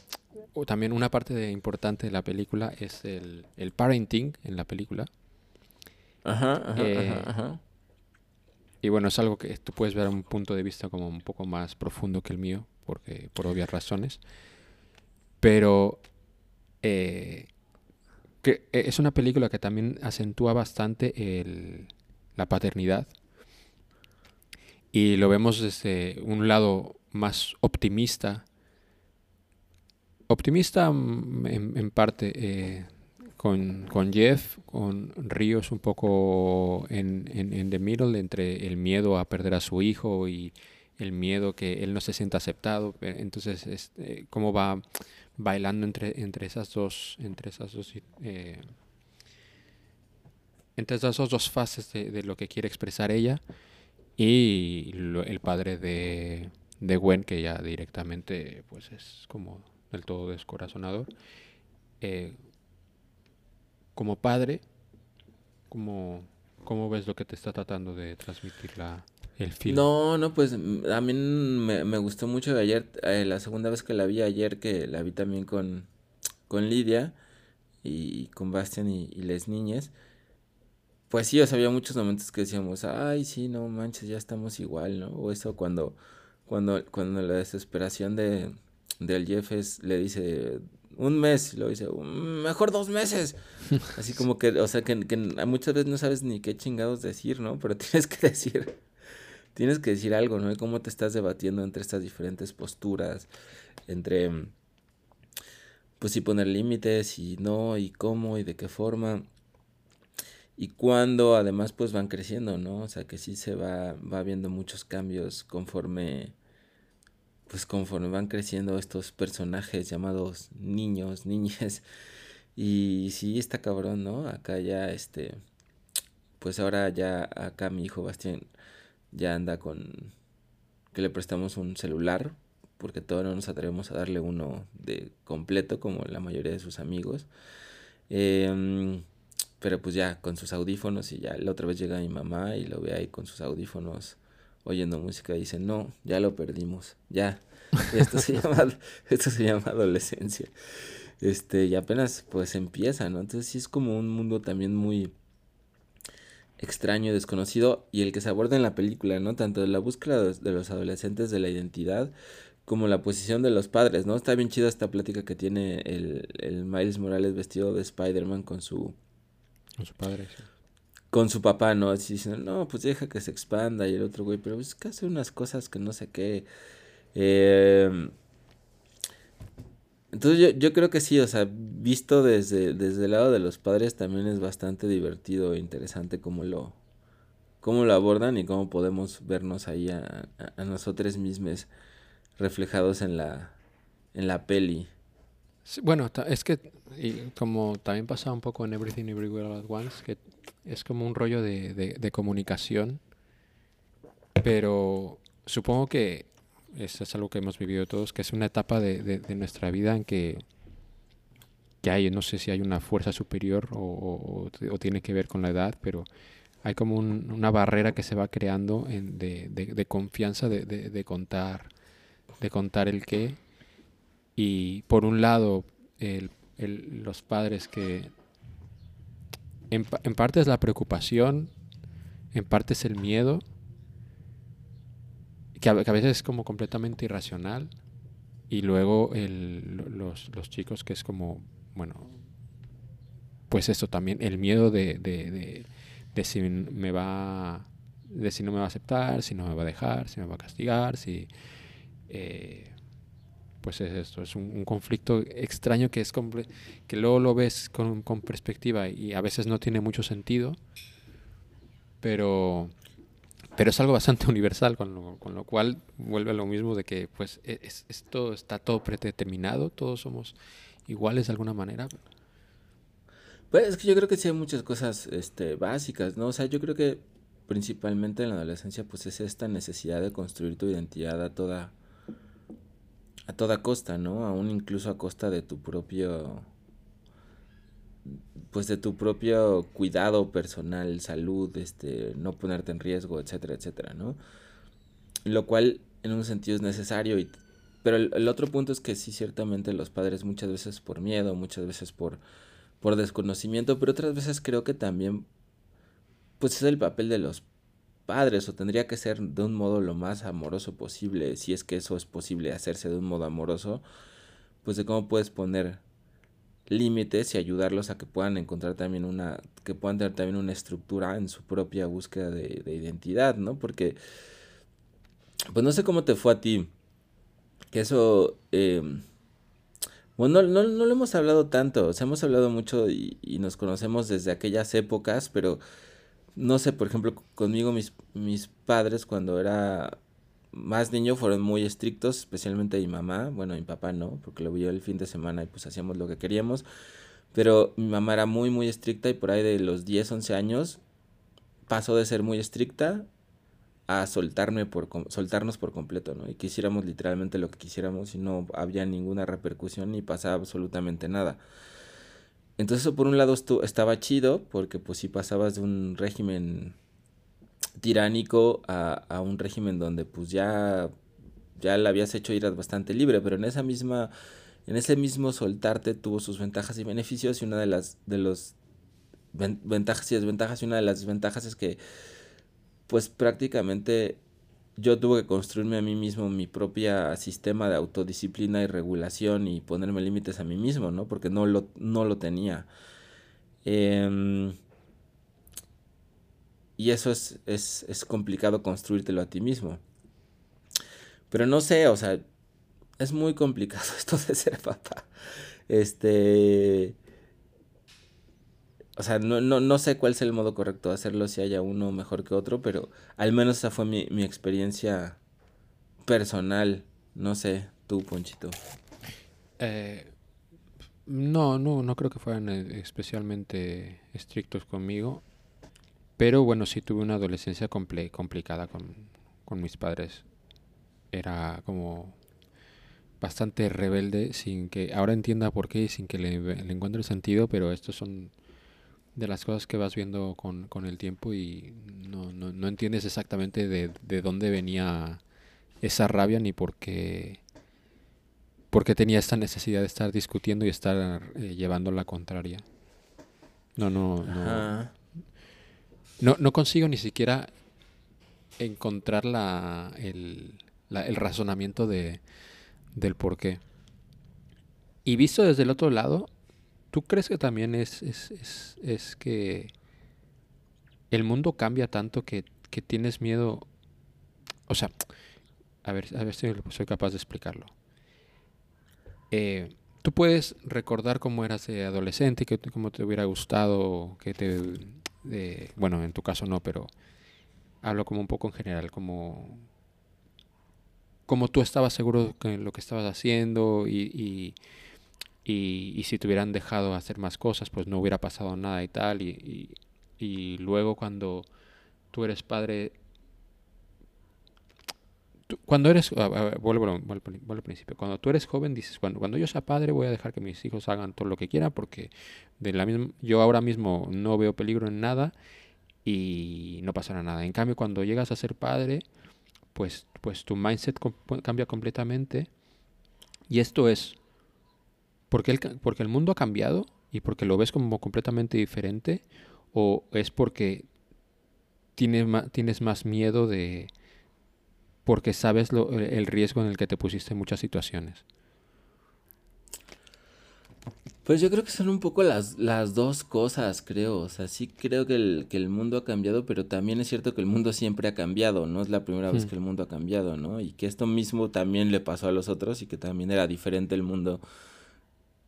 también una parte importante de la película es el, el parenting en la película. Ajá, ajá, eh, ajá, Y bueno, es algo que tú puedes ver a un punto de vista como un poco más profundo que el mío, porque por obvias razones. Pero eh, que eh, es una película que también acentúa bastante el, la paternidad. Y lo vemos desde un lado más optimista. Optimista mm, en, parte eh, con, con, Jeff, con Ríos un poco en, en, en middle entre el miedo a perder a su hijo y el miedo que él no se sienta aceptado. Entonces, este, cómo va bailando entre, entre esas dos, entre esas dos, eh, entre esas dos fases de, lo que quiere expresar ella y el padre de, de Gwen, que ya directamente pues es como del todo descorazonador. Eh, como padre, como ¿cómo ves lo que te está tratando de transmitir la, no, no, pues mm, a mí me, gustó mucho ayer, eh, la segunda vez que la vi ayer, que la vi también con, con Lidia y con Bastian y, y niñas. Pues sí, o sea, había muchos momentos que decíamos, ay, sí, no manches, ya estamos igual, ¿no? O eso cuando, cuando, cuando la desesperación de, del Jeff es, le dice un mes, y luego dice, mm, mejor dos meses. Así como que, o sea, que, que muchas veces no sabes ni qué chingados decir, ¿no? Pero tienes que decir tienes que decir algo, ¿no? Y cómo te estás debatiendo entre estas diferentes posturas, entre, pues si poner límites y no, y cómo, y de qué forma, y cuándo, además, pues van creciendo, ¿no? O sea, que sí se va, va viendo muchos cambios conforme, pues conforme van creciendo estos personajes llamados niños, niñas, y sí está cabrón, ¿no? Acá ya, este, pues ahora ya acá mi hijo Bastián ya anda con que le prestamos un celular porque todavía no nos atrevemos a darle uno de completo como la mayoría de sus amigos. Em, pero pues ya con sus audífonos y ya la otra vez llega mi mamá y lo ve ahí con sus audífonos oyendo música y dice, no, ya lo perdimos, ya, esto se llama, esto se llama adolescencia. Este, y apenas pues empieza, ¿no? Entonces sí es como un mundo también muy, extraño, desconocido y el que se aborda en la película, ¿no? Tanto la búsqueda de los adolescentes de la identidad como la posición de los padres, ¿no? Está bien chida esta plática que tiene el, el Miles Morales vestido de Spider-Man con su... Con su padre, Con su papá, ¿no? Así diciendo, no, pues deja que se expanda y el otro güey, pero es que hace unas cosas que no sé qué. Eh, entonces yo, yo creo que sí, o sea, visto desde, desde el lado de los padres también es bastante divertido e interesante cómo lo, cómo lo abordan y cómo podemos vernos ahí a, a, nosotros mismos reflejados en la, en la peli. Bueno, es que y como también pasa un poco en Everything Everywhere at Once, que es como un rollo de, de, comunicación, pero supongo que eso es algo que hemos vivido todos, que es una etapa de, de, nuestra vida en que, que, hay, no sé si hay una fuerza superior o, tiene que ver con la edad, pero hay como una barrera que se va creando en, de, de, confianza de, contar, de contar el qué. Y por un lado, el, los padres que en, en parte es la preocupación, en parte es el miedo, que a, veces es como completamente irracional. Y luego el, los, los, chicos que es como, bueno, pues eso también, el miedo de, si me va, de si no me va a aceptar, si no me va a dejar, si me va a castigar, si... Eh, pues es esto, es un, conflicto extraño que es que luego lo ves con, con perspectiva y a veces no tiene mucho sentido, pero pero es algo bastante universal, con lo, con lo cual vuelve a lo mismo de que pues e, esto está todo predeterminado, todos somos iguales de alguna manera. Pues es que yo creo que sí hay muchas cosas este, básicas, ¿no? O sea, yo creo que principalmente en la adolescencia pues es esta necesidad de construir tu identidad a toda a toda costa, ¿no? Aún incluso a costa de tu propio pues de tu propio cuidado personal, salud, este, no ponerte en riesgo, etcétera, etcétera, ¿no? Lo cual en un sentido es necesario y pero el, otro punto es que sí, ciertamente los padres muchas veces por miedo, muchas veces por, por desconocimiento, pero otras veces creo que también, pues es el papel de los padres o tendría que ser de un modo lo más amoroso posible, si es que eso es posible hacerse de un modo amoroso, pues de cómo puedes poner límites y ayudarlos a que puedan encontrar también una, que puedan tener también una estructura en su propia búsqueda de, identidad, ¿no? Porque, pues no sé cómo te fue a ti, que eso, em, bueno, no, no, lo hemos hablado tanto, o sea, hemos hablado mucho y, nos conocemos desde aquellas épocas, pero no sé, por ejemplo, conmigo mis, mis padres cuando era más niño fueron muy estrictos, especialmente mi mamá, bueno, mi papá no, porque lo vio el fin de semana y pues hacíamos lo que queríamos, pero mi mamá era muy, muy estricta y por ahí de los 10, 11 años pasó de ser muy estricta a soltarme por, soltarnos por completo, ¿no? Y quisiéramos literalmente lo que quisiéramos y no había ninguna repercusión ni pasaba absolutamente nada. Entonces eso por un lado estaba chido porque pues si pasabas de un régimen tiránico a, a un régimen donde pues ya, ya la habías hecho ir bastante libre, pero en esa misma, en ese mismo soltarte tuvo sus ventajas y beneficios y una de las, de los ventajas y desventajas y una de las desventajas es que pues prácticamente yo tuve que construirme a mí mismo mi propia sistema de autodisciplina y regulación y ponerme límites a mí mismo, ¿no? Porque no lo, no lo tenía. Eh, y eso es, es, es complicado construírtelo a ti mismo. Pero no sé, o sea, es muy complicado esto de ser papá. Este. O sea, no, no, no, sé cuál es el modo correcto de hacerlo, si haya uno mejor que otro, pero al menos esa fue mi, mi experiencia personal. No sé, tú, Ponchito. Eh, no, no, no creo que fueran eh, especialmente estrictos conmigo. Pero bueno, sí tuve una adolescencia complicada con, mis padres. Era como bastante rebelde sin que ahora entienda por qué sin que le, le encuentre sentido, pero estos son de las cosas que vas viendo con, el tiempo y no, no, entiendes exactamente de, de, dónde venía esa rabia ni por qué, por qué tenía esta necesidad de estar discutiendo y estar eh, llevando la contraria. No, no, no. No, no consigo ni siquiera encontrar la, el, el razonamiento de, del por qué. Y visto desde el otro lado, ¿tú crees que también es, es, es, que el mundo cambia tanto que, que, tienes miedo? O sea, a ver, a ver si soy capaz de explicarlo. Eh, tú puedes recordar cómo eras de adolescente, que cómo te hubiera gustado, que te bueno, en tu caso no, pero hablo como un poco en general, como, como tú estabas seguro de lo que estabas haciendo y, si te hubieran dejado hacer más cosas, pues no hubiera pasado nada y tal. Y, y luego cuando tú eres padre, cuando eres, vuelvo, al principio, cuando tú eres joven dices, cuando, cuando yo sea padre voy a dejar que mis hijos hagan todo lo que quieran porque de la misma, yo ahora mismo no veo peligro en nada y no pasará nada. En cambio, cuando llegas a ser padre, pues, pues tu mindset cambia completamente y esto es porque el, porque el mundo ha cambiado y porque lo ves como completamente diferente o es porque tienes tienes más miedo de porque sabes lo, el riesgo en el que te pusiste en muchas situaciones. Pues yo creo que son un poco las, las dos cosas, creo. O sea, sí creo que el, que el mundo ha cambiado, pero también es cierto que el mundo siempre ha cambiado. No es la primera vez hmm. que el mundo ha cambiado, ¿no? Y que esto mismo también le pasó a los otros y que también era diferente el mundo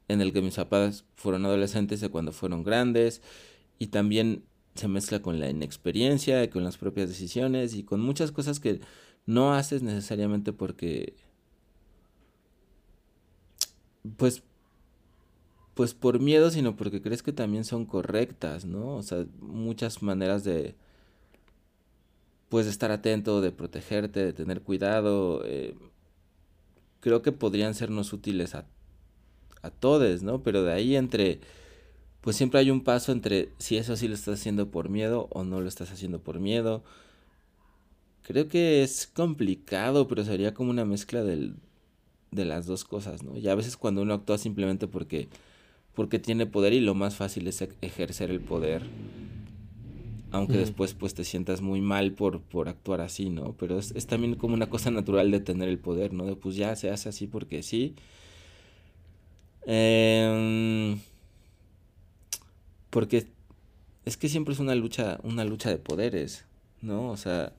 en el que mis papás fueron adolescentes de cuando fueron grandes. Y también se mezcla con la inexperiencia, con las propias decisiones y con muchas cosas que no haces necesariamente porque pues pues por miedo, sino porque crees que también son correctas, ¿no? O sea, muchas maneras de pues de estar atento, de protegerte, de tener cuidado, eh, creo que podrían sernos útiles a, a todos, ¿no? Pero de ahí entre pues siempre hay un paso entre si eso sí lo estás haciendo por miedo o no lo estás haciendo por miedo. Creo que es complicado, pero sería como una mezcla del, de las dos cosas, ¿no? Y a veces cuando uno actúa simplemente porque, porque tiene poder y lo más fácil es ejercer el poder, aunque después pues te sientas muy mal por, por actuar así, ¿no? Pero es, es, también como una cosa natural de tener el poder, ¿no? De pues ya se hace así porque sí. Eh, porque es que siempre es una lucha, una lucha de poderes, ¿no? O sea,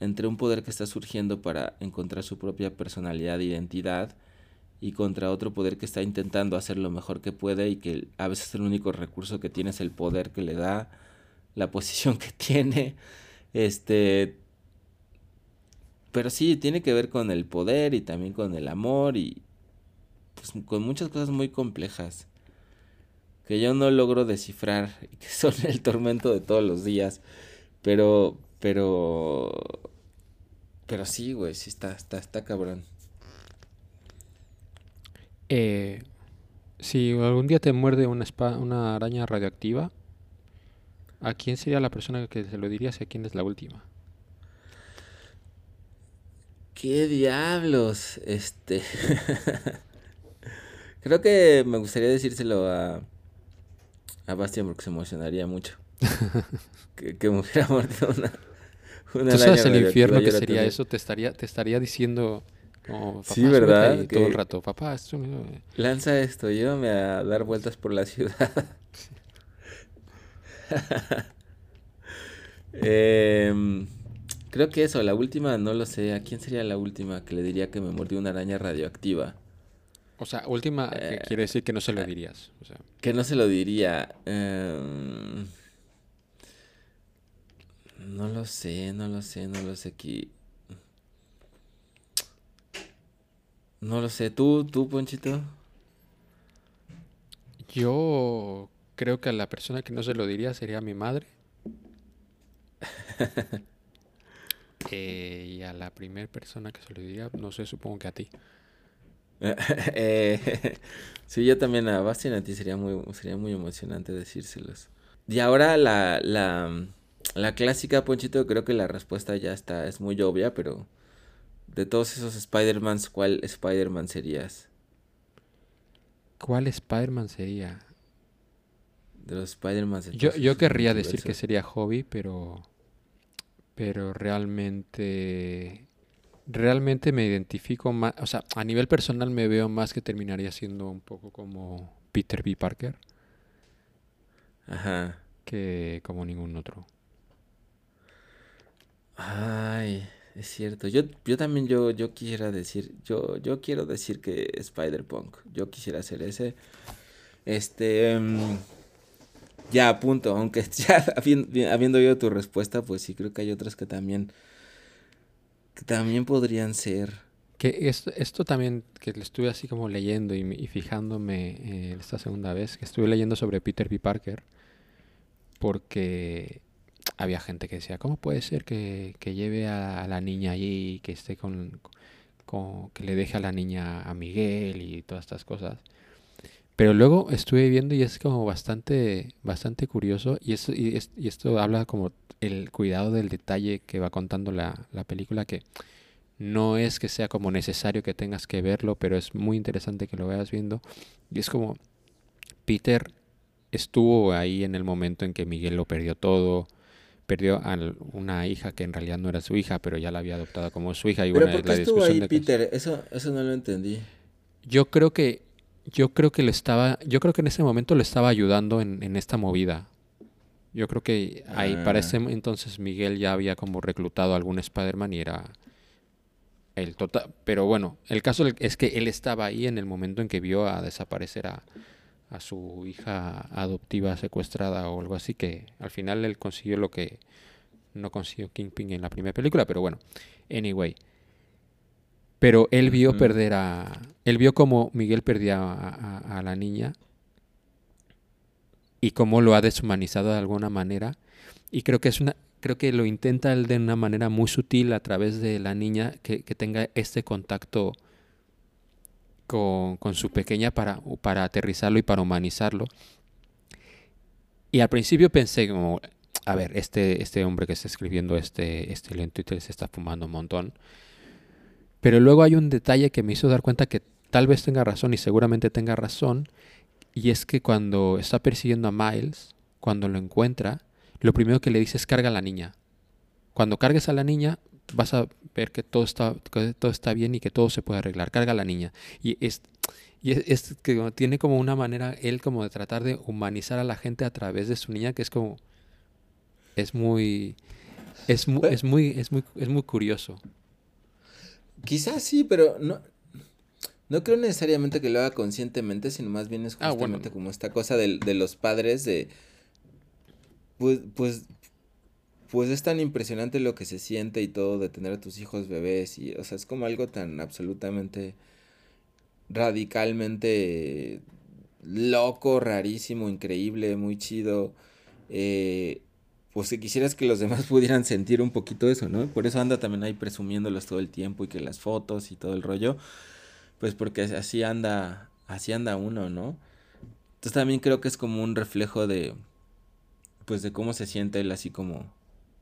entre un poder que está surgiendo para encontrar su propia personalidad e identidad y contra otro poder que está intentando hacer lo mejor que puede y que a veces el único recurso que tiene es el poder que le da, la posición que tiene, este... Pero sí, tiene que ver con el poder y también con el amor y pues, con muchas cosas muy complejas que yo no logro descifrar y que son el tormento de todos los días. Pero, pero, pero sí, güey, sí está, está, está cabrón. Eh, si algún día te muerde una, una araña radioactiva, ¿a quién sería la persona que se lo dirías y a quién es la última? ¿Qué diablos? Este. Creo que me gustaría decírselo a a Bastian porque se emocionaría mucho. que, que, me hubiera muerto una, una ¿Tú sabes el infierno que sería eso? Te estaría, te estaría diciendo... Sí, ¿verdad? todo el rato, papá, esto... Lanza esto, llévame a dar vueltas por la ciudad. eh, creo que eso, la última, no lo sé. ¿A quién sería la última que le diría que me mordió una araña radioactiva? O sea, última, eh, quiere decir que no se lo eh, dirías. Que no se lo diría. Em, no lo sé, no lo sé, no lo sé aquí. No lo sé. ¿Tú, tú, Ponchito? Yo creo que a la persona que no se lo diría sería mi madre. Eh, y a la primera persona que se lo diría, no sé, supongo que a ti. eh, sí, yo también a Bastian a ti sería muy, sería muy emocionante decírselos. Y ahora la, la, la clásica, Ponchito, creo que la respuesta ya está, es muy obvia, pero de todos esos Spider-Mans, ¿cuál Spider-Man serías? ¿Cuál Spider-Man sería? De los Spider-Man. Yo, yo querría decir que sería Hobby, pero. Pero realmente realmente me identifico más, o sea, a nivel personal me veo más que terminaría siendo un poco como Peter B. Parker. Ajá. Que como ningún otro. Ay, es cierto. Yo, yo también yo, yo quisiera decir, yo, yo quiero decir que Spider-Punk. Yo quisiera hacer ese. Este. Em, ya, punto. Aunque ya habiendo, habiendo oído tu respuesta, pues sí creo que hay otras que también también podrían ser. Que esto, esto también, que estuve así como leyendo y, fijándome eh, esta segunda vez, que estuve leyendo sobre Peter B. Parker, porque había gente que decía, ¿cómo puede ser que, lleve a, la niña allí, que esté con, con, que le deje a la niña a Miguel y todas estas cosas? Pero luego estuve viendo y es como bastante, bastante curioso y, eso, y, esto habla como el cuidado del detalle que va contando la, la, película, que no es que sea como necesario que tengas que verlo, pero es muy interesante que lo vayas viendo. Y es como Peter estuvo ahí en el momento en que Miguel lo perdió todo, perdió a una hija que en realidad no era su hija, pero ya la había adoptado como su hija. Y ¿Pero por qué estuvo ahí Peter? Eso, eso no lo entendí. Yo creo que yo creo que le estaba, yo creo que en ese momento le estaba ayudando en, en esta movida. Yo creo que ahí para ah. ese entonces Miguel ya había como reclutado a algún Spider-Man y era el total. Pero bueno, el caso es que él estaba ahí en el momento en que vio a desaparecer a, a su hija adoptiva secuestrada o algo así, que al final él consiguió lo que no consiguió Kingpin en la primera película, pero bueno, anyway. Pero él vio perder a. Él vio cómo Miguel perdía a, la niña y cómo lo ha deshumanizado de alguna manera. Y creo que es una. Creo que lo intenta él de una manera muy sutil a través de la niña que, tenga este contacto con, con, su pequeña para, para aterrizarlo y para humanizarlo. Y al principio pensé como, a ver, este, este hombre que está escribiendo este, este en Twitter se está fumando un montón. Pero luego hay un detalle que me hizo dar cuenta que tal vez tenga razón y seguramente tenga razón. Y es que cuando está persiguiendo a Miles, cuando lo encuentra, lo primero que le dice es carga a la niña. Cuando cargues a la niña, vas a ver que todo está, todo está bien y que todo se puede arreglar. Carga a la niña. Y es, y es, que tiene como una manera, él como de tratar de humanizar a la gente a través de su niña, que es como, es muy, es, muy, es muy, es muy, es muy curioso. Quizás sí, pero no, no creo necesariamente que lo haga conscientemente, sino más bien es ah, justamente como esta cosa de, de los padres de, pues, pues, pues es tan impresionante lo que se siente y todo de tener a tus hijos bebés y, o sea, es como algo tan absolutamente radicalmente loco, rarísimo, increíble, muy chido. Eh, pues si quisieras que los demás pudieran sentir un poquito eso, ¿no? Por eso anda también ahí presumiéndolos todo el tiempo y que las fotos y todo el rollo, pues porque así anda, así anda uno, ¿no? Entonces también creo que es como un reflejo de, pues de cómo se siente él así como,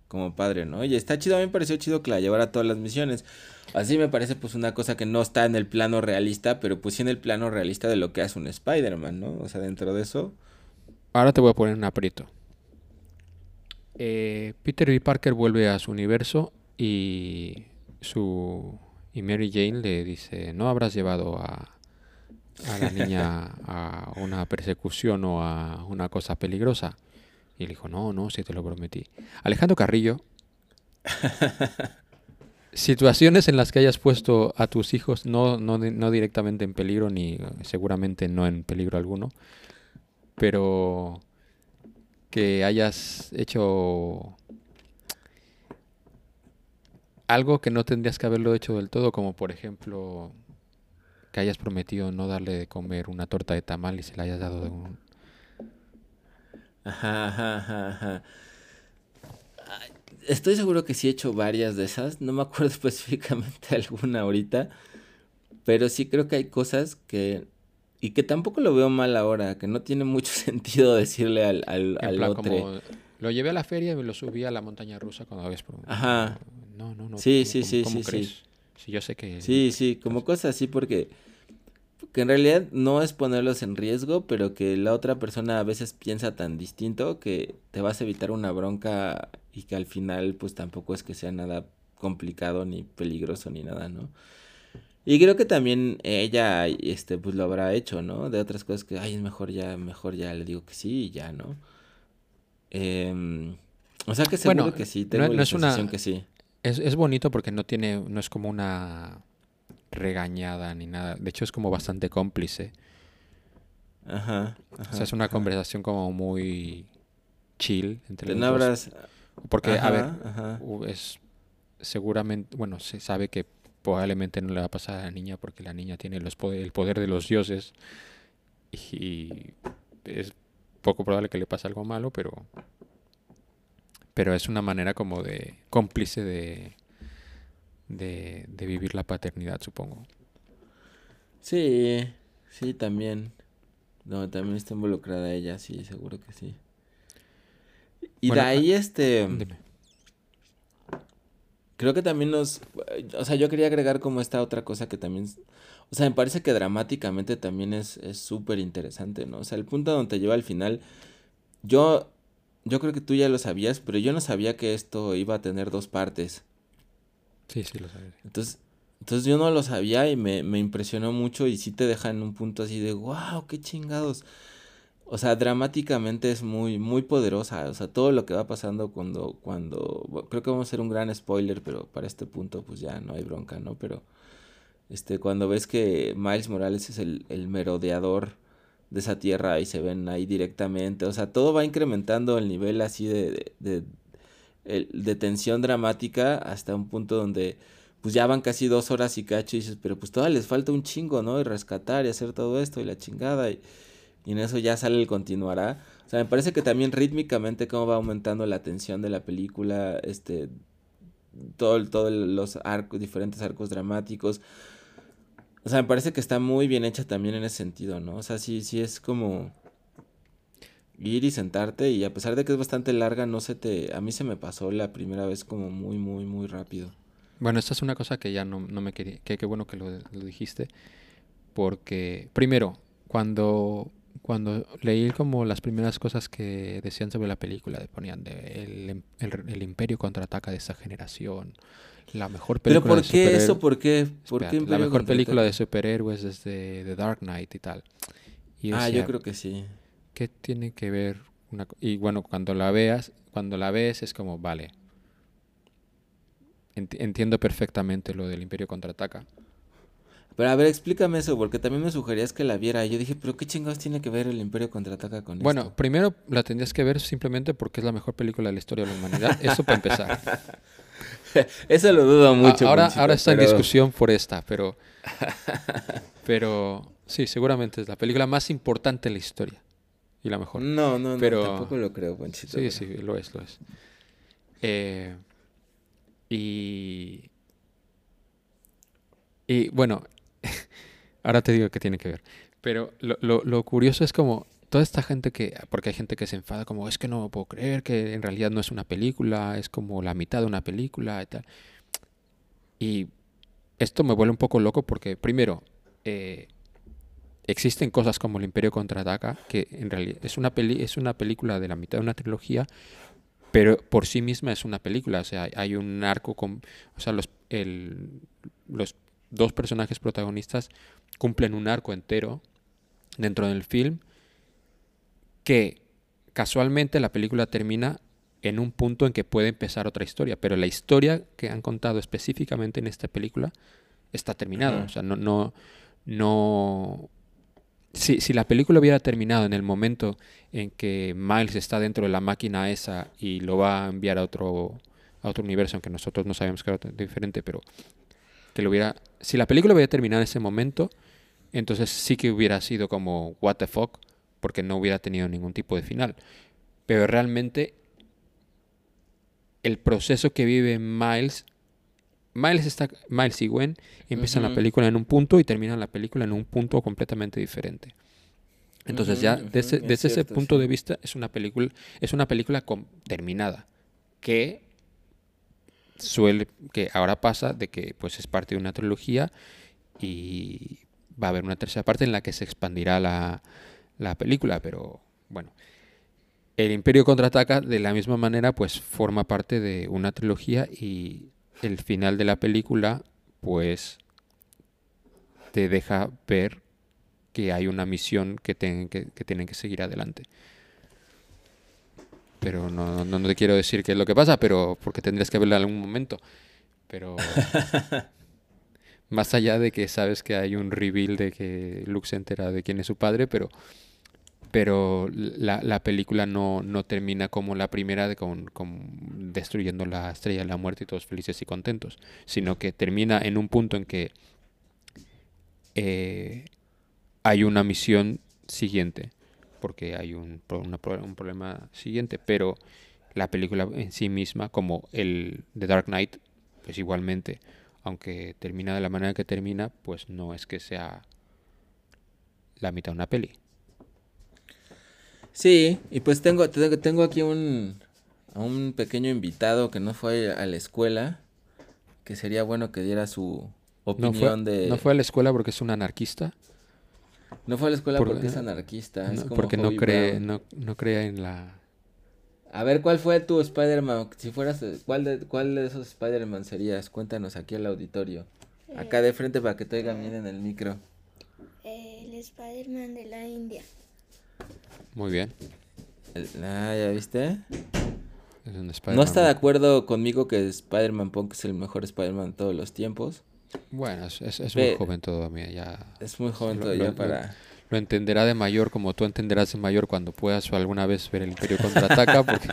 como padre, ¿no? Y está chido, a mí me pareció chido que la llevara a todas las misiones. Así me parece pues una cosa que no está en el plano realista, pero pues sí en el plano realista de lo que hace un Spider-Man, ¿no? O sea, dentro de eso. Ahora te voy a poner un aprieto. Eh, Peter B. Parker vuelve a su universo y su y Mary Jane le dice, no habrás llevado a, a la niña a una persecución o a una cosa peligrosa. Y él dijo, no, no, si te lo prometí. Alejandro Carrillo, situaciones en las que hayas puesto a tus hijos, no, no, no directamente en peligro, ni seguramente no en peligro alguno, pero que hayas hecho algo que no tendrías que haberlo hecho del todo, como por ejemplo que hayas prometido no darle de comer una torta de tamal y se la hayas dado de un, Ajá, ajá, ajá, Estoy seguro que sí he hecho varias de esas. No me acuerdo específicamente alguna ahorita. Pero sí creo que hay cosas que. Y que tampoco lo veo mal ahora. Que no tiene mucho sentido decirle al, al, otro. lo llevé a la feria y me lo subí a la montaña rusa cuando habías Ajá. No, no, no. Sí, sí, sí, sí, sí. Sí, yo sé que. Sí, sí, como cosas así porque que en realidad no es ponerlos en riesgo, pero que la otra persona a veces piensa tan distinto que te vas a evitar una bronca y que al final pues tampoco es que sea nada complicado ni peligroso ni nada, ¿no? Y creo que también ella este pues lo habrá hecho, ¿no? De otras cosas que ay, es mejor ya, mejor ya le digo que sí y ya, ¿no? Em, o sea que seguro que sí, tengo la sensación que sí. Es, es bonito porque no tiene, no es como una regañada ni nada. De hecho, es como bastante cómplice. Ajá. o sea, es una conversación como muy chill entre los dos. Porque, a ver, es seguramente, bueno, se sabe que probablemente no le va a pasar a la niña porque la niña tiene los el poder de los dioses y es poco probable que le pase algo malo, pero pero es una manera como de cómplice de de, vivir la paternidad, supongo. Sí, sí, también. No, también está involucrada ella, sí, seguro que sí. Y de ahí, ah, este. Creo que también nos. O sea, yo quería agregar como esta otra cosa que también. O sea, me parece que dramáticamente también es súper interesante, ¿no? O sea, el punto donde te lleva al final. Yo. Yo creo que tú ya lo sabías, pero yo no sabía que esto iba a tener dos partes. Sí, sí, lo sabía. Entonces, entonces yo no lo sabía y me, me impresionó mucho y sí te deja en un punto así de, wow, qué chingados. O sea, dramáticamente es muy, muy poderosa. O sea, todo lo que va pasando cuando, cuando, creo que vamos a hacer un gran spoiler, pero para este punto pues ya no hay bronca, ¿no? Pero, este, cuando ves que Miles Morales es el, el merodeador de esa tierra y se ven ahí directamente, o sea, todo va incrementando el nivel así de, de de tensión dramática hasta un punto donde pues ya van casi dos horas y cacho y dices, pero pues todavía les falta un chingo, ¿no? Y rescatar y hacer todo esto y la chingada y, en eso ya sale el continuará. O sea, me parece que también rítmicamente cómo va aumentando la tensión de la película, este, todo, todo los arcos, diferentes arcos dramáticos. O sea, me parece que está muy bien hecha también en ese sentido, ¿no? O sea, sí, sí es como... ir y sentarte y a pesar de que es bastante larga, no se te... A mí se me pasó la primera vez como muy, muy, muy rápido. Bueno, esta es una cosa que ya no, no me quería... Que qué bueno que lo, dijiste. Porque, primero, cuando, cuando leí como las primeras cosas que decían sobre la película, ponían de el, el, el imperio contraataca de esa generación, la mejor película ¿Pero por qué eso? ¿Por qué? ¿Por Espérate, qué la mejor película de superhéroes desde The Dark Knight y tal. Y Ah, decía, yo creo que sí. ¿qué tiene que ver una y bueno, cuando la veas, cuando la ves es como, vale. enti- entiendo perfectamente lo del Imperio contraataca. Pero a ver, explícame eso, porque también me sugerías que la viera. Y yo dije, ¿pero qué chingados tiene que ver el Imperio contraataca con Bueno, esto? primero la tendrías que ver simplemente porque es la mejor película de la historia de la humanidad. Eso para empezar. Eso lo dudo mucho. Ahora, Ponchito, ahora está en discusión por esta, pero. Pero sí, seguramente es la película más importante de la historia. Y la mejor. No, no, no, Pero- tampoco lo creo, Ponchito. Sí, sí, lo es, lo es. Eh, y. Y bueno, ahora te digo que tiene que ver. Pero lo, lo, lo curioso es como toda esta gente que. Porque hay gente que se enfada, como es que no puedo creer que en realidad no es una película, es como la mitad de una película y tal. Y esto me vuelve un poco loco porque, primero, eh, existen cosas como el Imperio contraataca, que en realidad es una peli es una película de la mitad de una trilogía, pero por sí misma es una película. O sea, hay un arco con. O sea, los, el- los dos personajes protagonistas cumplen un arco entero dentro del film que casualmente la película termina en un punto en que puede empezar otra historia, pero la historia que han contado específicamente en esta película está terminada. O sea, no, no, no. Si, si la película hubiera terminado en el momento en que Miles está dentro de la máquina esa y lo va a enviar a otro, a otro universo, aunque nosotros no sabemos que era diferente, pero que lo hubiera. Si la película hubiera terminado en ese momento, entonces sí que hubiera sido como what the fuck, porque no hubiera tenido ningún tipo de final. Pero realmente el proceso que vive Miles, Miles está, Miles y Gwen empiezan la película en un punto y terminan la película en un punto completamente diferente. Entonces ya desde, es desde ese punto sí. de vista es una película es una película com- terminada que suele que ahora pasa de que pues es parte de una trilogía y va a haber una tercera parte en la que se expandirá la, la película, pero bueno. El Imperio contraataca de la misma manera, pues forma parte de una trilogía y el final de la película, pues te deja ver que hay una misión que, tienen que, seguir adelante. Pero no, no, no te quiero decir qué es lo que pasa, pero porque tendrías que verla en algún momento. Pero más allá de que sabes que hay un reveal de que Luke se entera de quién es su padre, pero pero la, la película no, no termina como la primera con, con destruyendo la estrella de la muerte y todos felices y contentos, sino que termina en un punto en que eh, hay una misión siguiente, porque hay un, un problema siguiente, pero la película en sí misma, como el The Dark Knight, pues igualmente, aunque termina de la manera que termina, pues no es que sea la mitad de una peli. Sí, y pues tengo, tengo, tengo aquí un, a un pequeño invitado que no fue a la escuela, que sería bueno que diera su No opinión fue, de... no fue a la escuela porque es un anarquista, No fue a la escuela por- porque es anarquista, es no- como porque no cree, no, no cree en la... A ver, ¿cuál fue tu Spider-Man? Si fueras, eh, ¿cuál de, cuál de esos Spider-Man serías? Cuéntanos aquí al auditorio. Acá de frente para que te oigan bien en el micro. El Spider-Man de la India. Muy bien. El- ah, ¿ya viste? Es un No está de acuerdo conmigo que Spider-Man Punk es el mejor Spider-Man de todos los tiempos. Bueno, es, es, es muy joven todavía, ya... Es muy joven todavía para... Lo entenderá de mayor como tú entenderás de mayor cuando puedas o alguna vez ver el Imperio contraataca, porque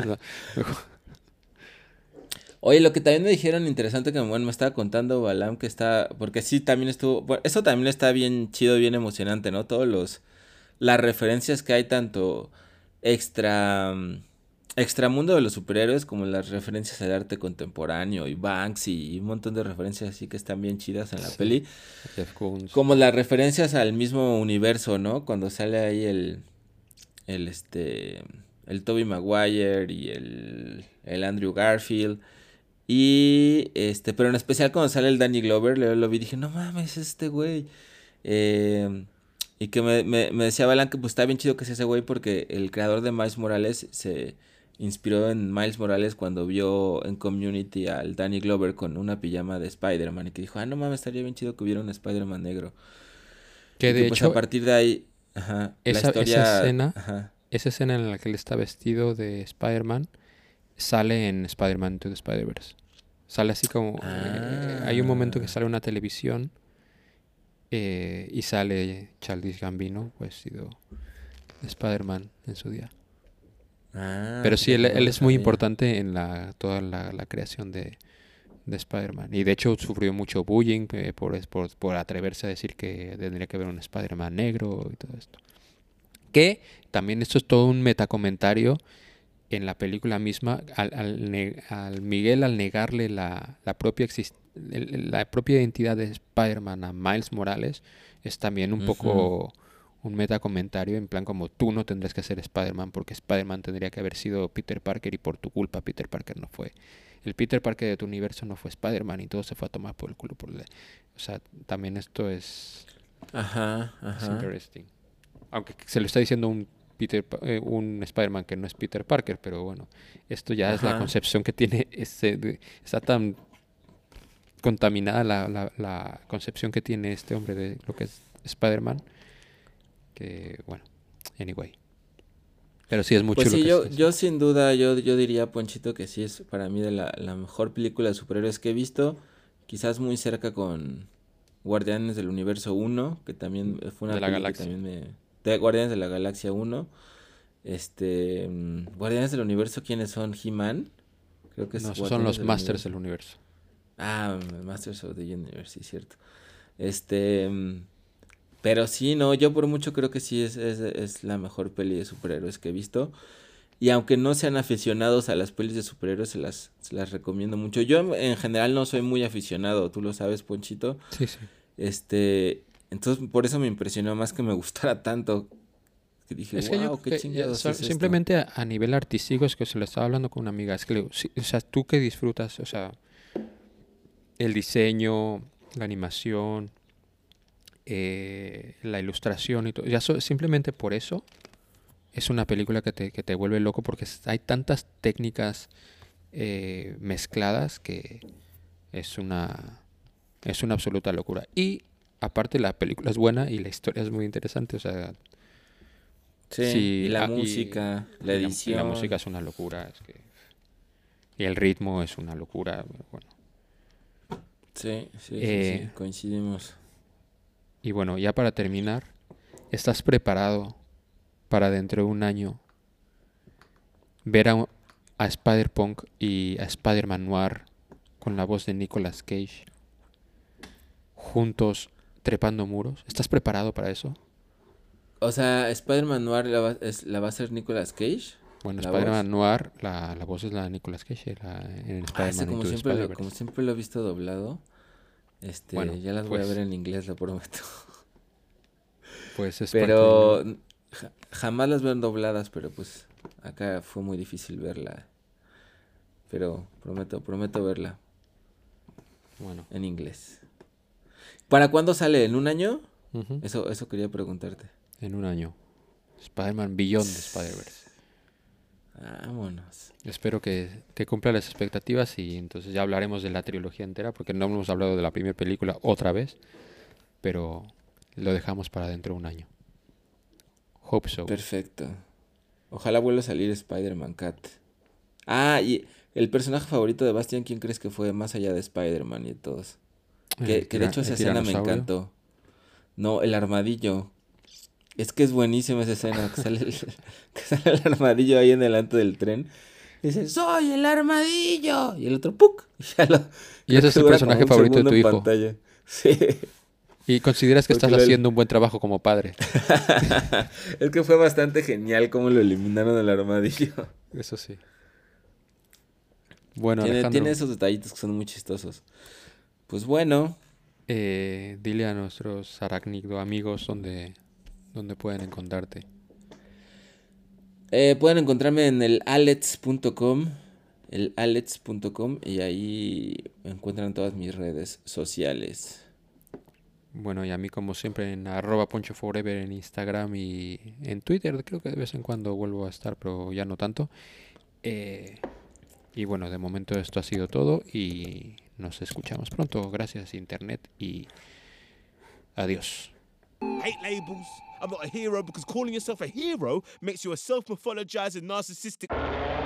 Oye, lo que también me dijeron interesante que bueno, me estaba contando Balam que está, porque sí también estuvo, bueno, eso también está bien chido, bien emocionante, ¿no? Todos los, las referencias que hay tanto extra, mm, extra mundo de los superhéroes como las referencias al arte contemporáneo y Banksy y un montón de referencias así que están bien chidas en la Sí. peli. Jeff Koons. Como las referencias al mismo universo, ¿no? Cuando sale ahí el, el este el Toby Maguire y el, el Andrew Garfield. Y este, pero en especial cuando sale el Danny Glover, lo, lo vi y dije, no mames, este güey. Eh, y que me, me, me, decía Balan que pues está bien chido que sea ese güey porque el creador de Miles Morales se inspiró en Miles Morales cuando vio en Community al Danny Glover con una pijama de Spider-Man y que dijo, ah, no mames, estaría bien chido que hubiera un Spider-Man negro. Que de pues, hecho... a partir de ahí, ajá, esa, la historia, esa escena, ajá. esa escena en la que él está vestido de Spider-Man sale en Spider-Man to the Spider-Verse. Sale así como... Eh, hay un momento que Ah. sale una televisión eh, y sale Childish Gambino vestido de Spider-Man en su día. Ah, Pero sí, él, es muy importante en la, toda la, la creación de, de Spider-Man. Y de hecho sufrió mucho bullying eh, por, por, por atreverse a decir que tendría que haber un Spider-Man negro y todo esto. Que también esto es todo un metacomentario en la película misma. Al, al ne- al Miguel, al negarle la, la, propia la propia identidad de Spider-Man a Miles Morales, es también un poco un metacomentario en plan como tú no tendrás que ser Spider-Man porque Spider-Man tendría que haber sido Peter Parker y por tu culpa Peter Parker no fue. El Peter Parker de tu universo no fue Spider-Man y todo se fue a tomar por el culo. Por el- O sea, también esto es, Ajá, es ajá. interesting. Aunque se lo está diciendo un Peter, eh, un Spider-Man que no es Peter Parker, pero bueno, esto ya es la concepción que tiene ese, de- está tan contaminada la, la, la concepción que tiene este hombre de lo que es Spider-Man que bueno, anyway. Pero sí es mucho Pues sí, yo, yo sin duda, yo, yo diría, Ponchito, que sí es para mí de la, la mejor película de superhéroes que he visto. Quizás muy cerca con Guardianes del Universo 1, que también fue una De la que Galaxia. también me... De Guardianes de la Galaxia 1. Este... mm, Guardianes del Universo, ¿quiénes son? ¿He-Man? Creo que no, son los del Masters del universo. Ah, Masters of the Universe, sí, cierto. Este, mm, pero sí, no, yo por mucho creo que sí es, es, es la mejor peli de superhéroes que he visto. Y aunque no sean aficionados a las pelis de superhéroes, se las, se las recomiendo mucho. Yo en general no soy muy aficionado, tú lo sabes, Ponchito. Sí, sí. Este, entonces por eso me impresionó más que me gustara tanto. Que dije, Es que yo wow, creo qué que ya chingados so- es esto". simplemente a, a nivel artístico es que se lo estaba hablando con una amiga. Es que, o sea, tú que disfrutas, o sea, el diseño, la animación, eh, la ilustración y todo. Ya so- simplemente por eso es una película que te, que te vuelve loco porque hay tantas técnicas eh, mezcladas que es una es una absoluta locura. Y aparte la película es buena y la historia es muy interesante, o sea, Sí, Sí, y la música, la y edición. la música es una locura. es que- y el ritmo es una locura. Bueno. Sí, sí, sí, Eh, sí, coincidimos. Y bueno, ya para terminar, ¿estás preparado para dentro de un año ver a, a Spider-Punk y a Spider-Man Noir con la voz de Nicolas Cage juntos trepando muros? ¿Estás preparado para eso? O sea, Spider-Man Noir la va, es, la va a hacer Nicolas Cage. Bueno, ¿La Spider-Man Noir, la, la voz es la de Nicolas Cage la, en Ah, Spider-Man como siempre, lo, Spider-Verse. como siempre lo he visto doblado. Este, Bueno, ya las voy a pues. ver en inglés, lo prometo. Pues es parte Pero de- ja- jamás las veo dobladas, pero pues acá fue muy difícil verla. Pero prometo, prometo verla Bueno. en inglés. ¿Para cuándo sale? ¿En un año? Eso, eso quería preguntarte. En un año. Spider-Man Beyond Spider-Verse. Vámonos. Espero que, que cumpla las expectativas y entonces ya hablaremos de la trilogía entera porque no hemos hablado de la primera película otra vez, pero lo dejamos para dentro de un año. Hope so. Perfecto. Ojalá vuelva a salir Spider-Man Cat. Ah, y el personaje favorito de Bastian, ¿quién crees que fue más allá de Spider-Man y de todos? Que, de hecho esa escena me encantó. No, el armadillo. Es que es buenísima esa escena, que sale el, que sale el armadillo ahí en delante del tren. Y dice, soy el armadillo. Y el otro, ¡puc! Y, ya lo- Y ese es el personaje favorito de tu hijo. pantalla. Sí. Y consideras que Porque estás lo- haciendo un buen trabajo como padre. es que fue bastante genial cómo lo eliminaron el armadillo. Eso sí. Bueno, tiene, Alejandro, tiene esos detallitos que son muy chistosos. Pues bueno, eh, dile a nuestros arácnido amigos donde, donde pueden encontrarte. Eh, pueden encontrarme en el alets.com, el alets.com y ahí encuentran todas mis redes sociales. Bueno, y a mí como siempre en arroba poncho forever en Instagram y en Twitter, creo que de vez en cuando vuelvo a estar, pero ya no tanto. Eh, y bueno, de momento esto ha sido todo y nos escuchamos pronto. Gracias Internet y adiós. hate labels. I'm not a hero because calling yourself a hero makes you a self mythologizing narcissistic.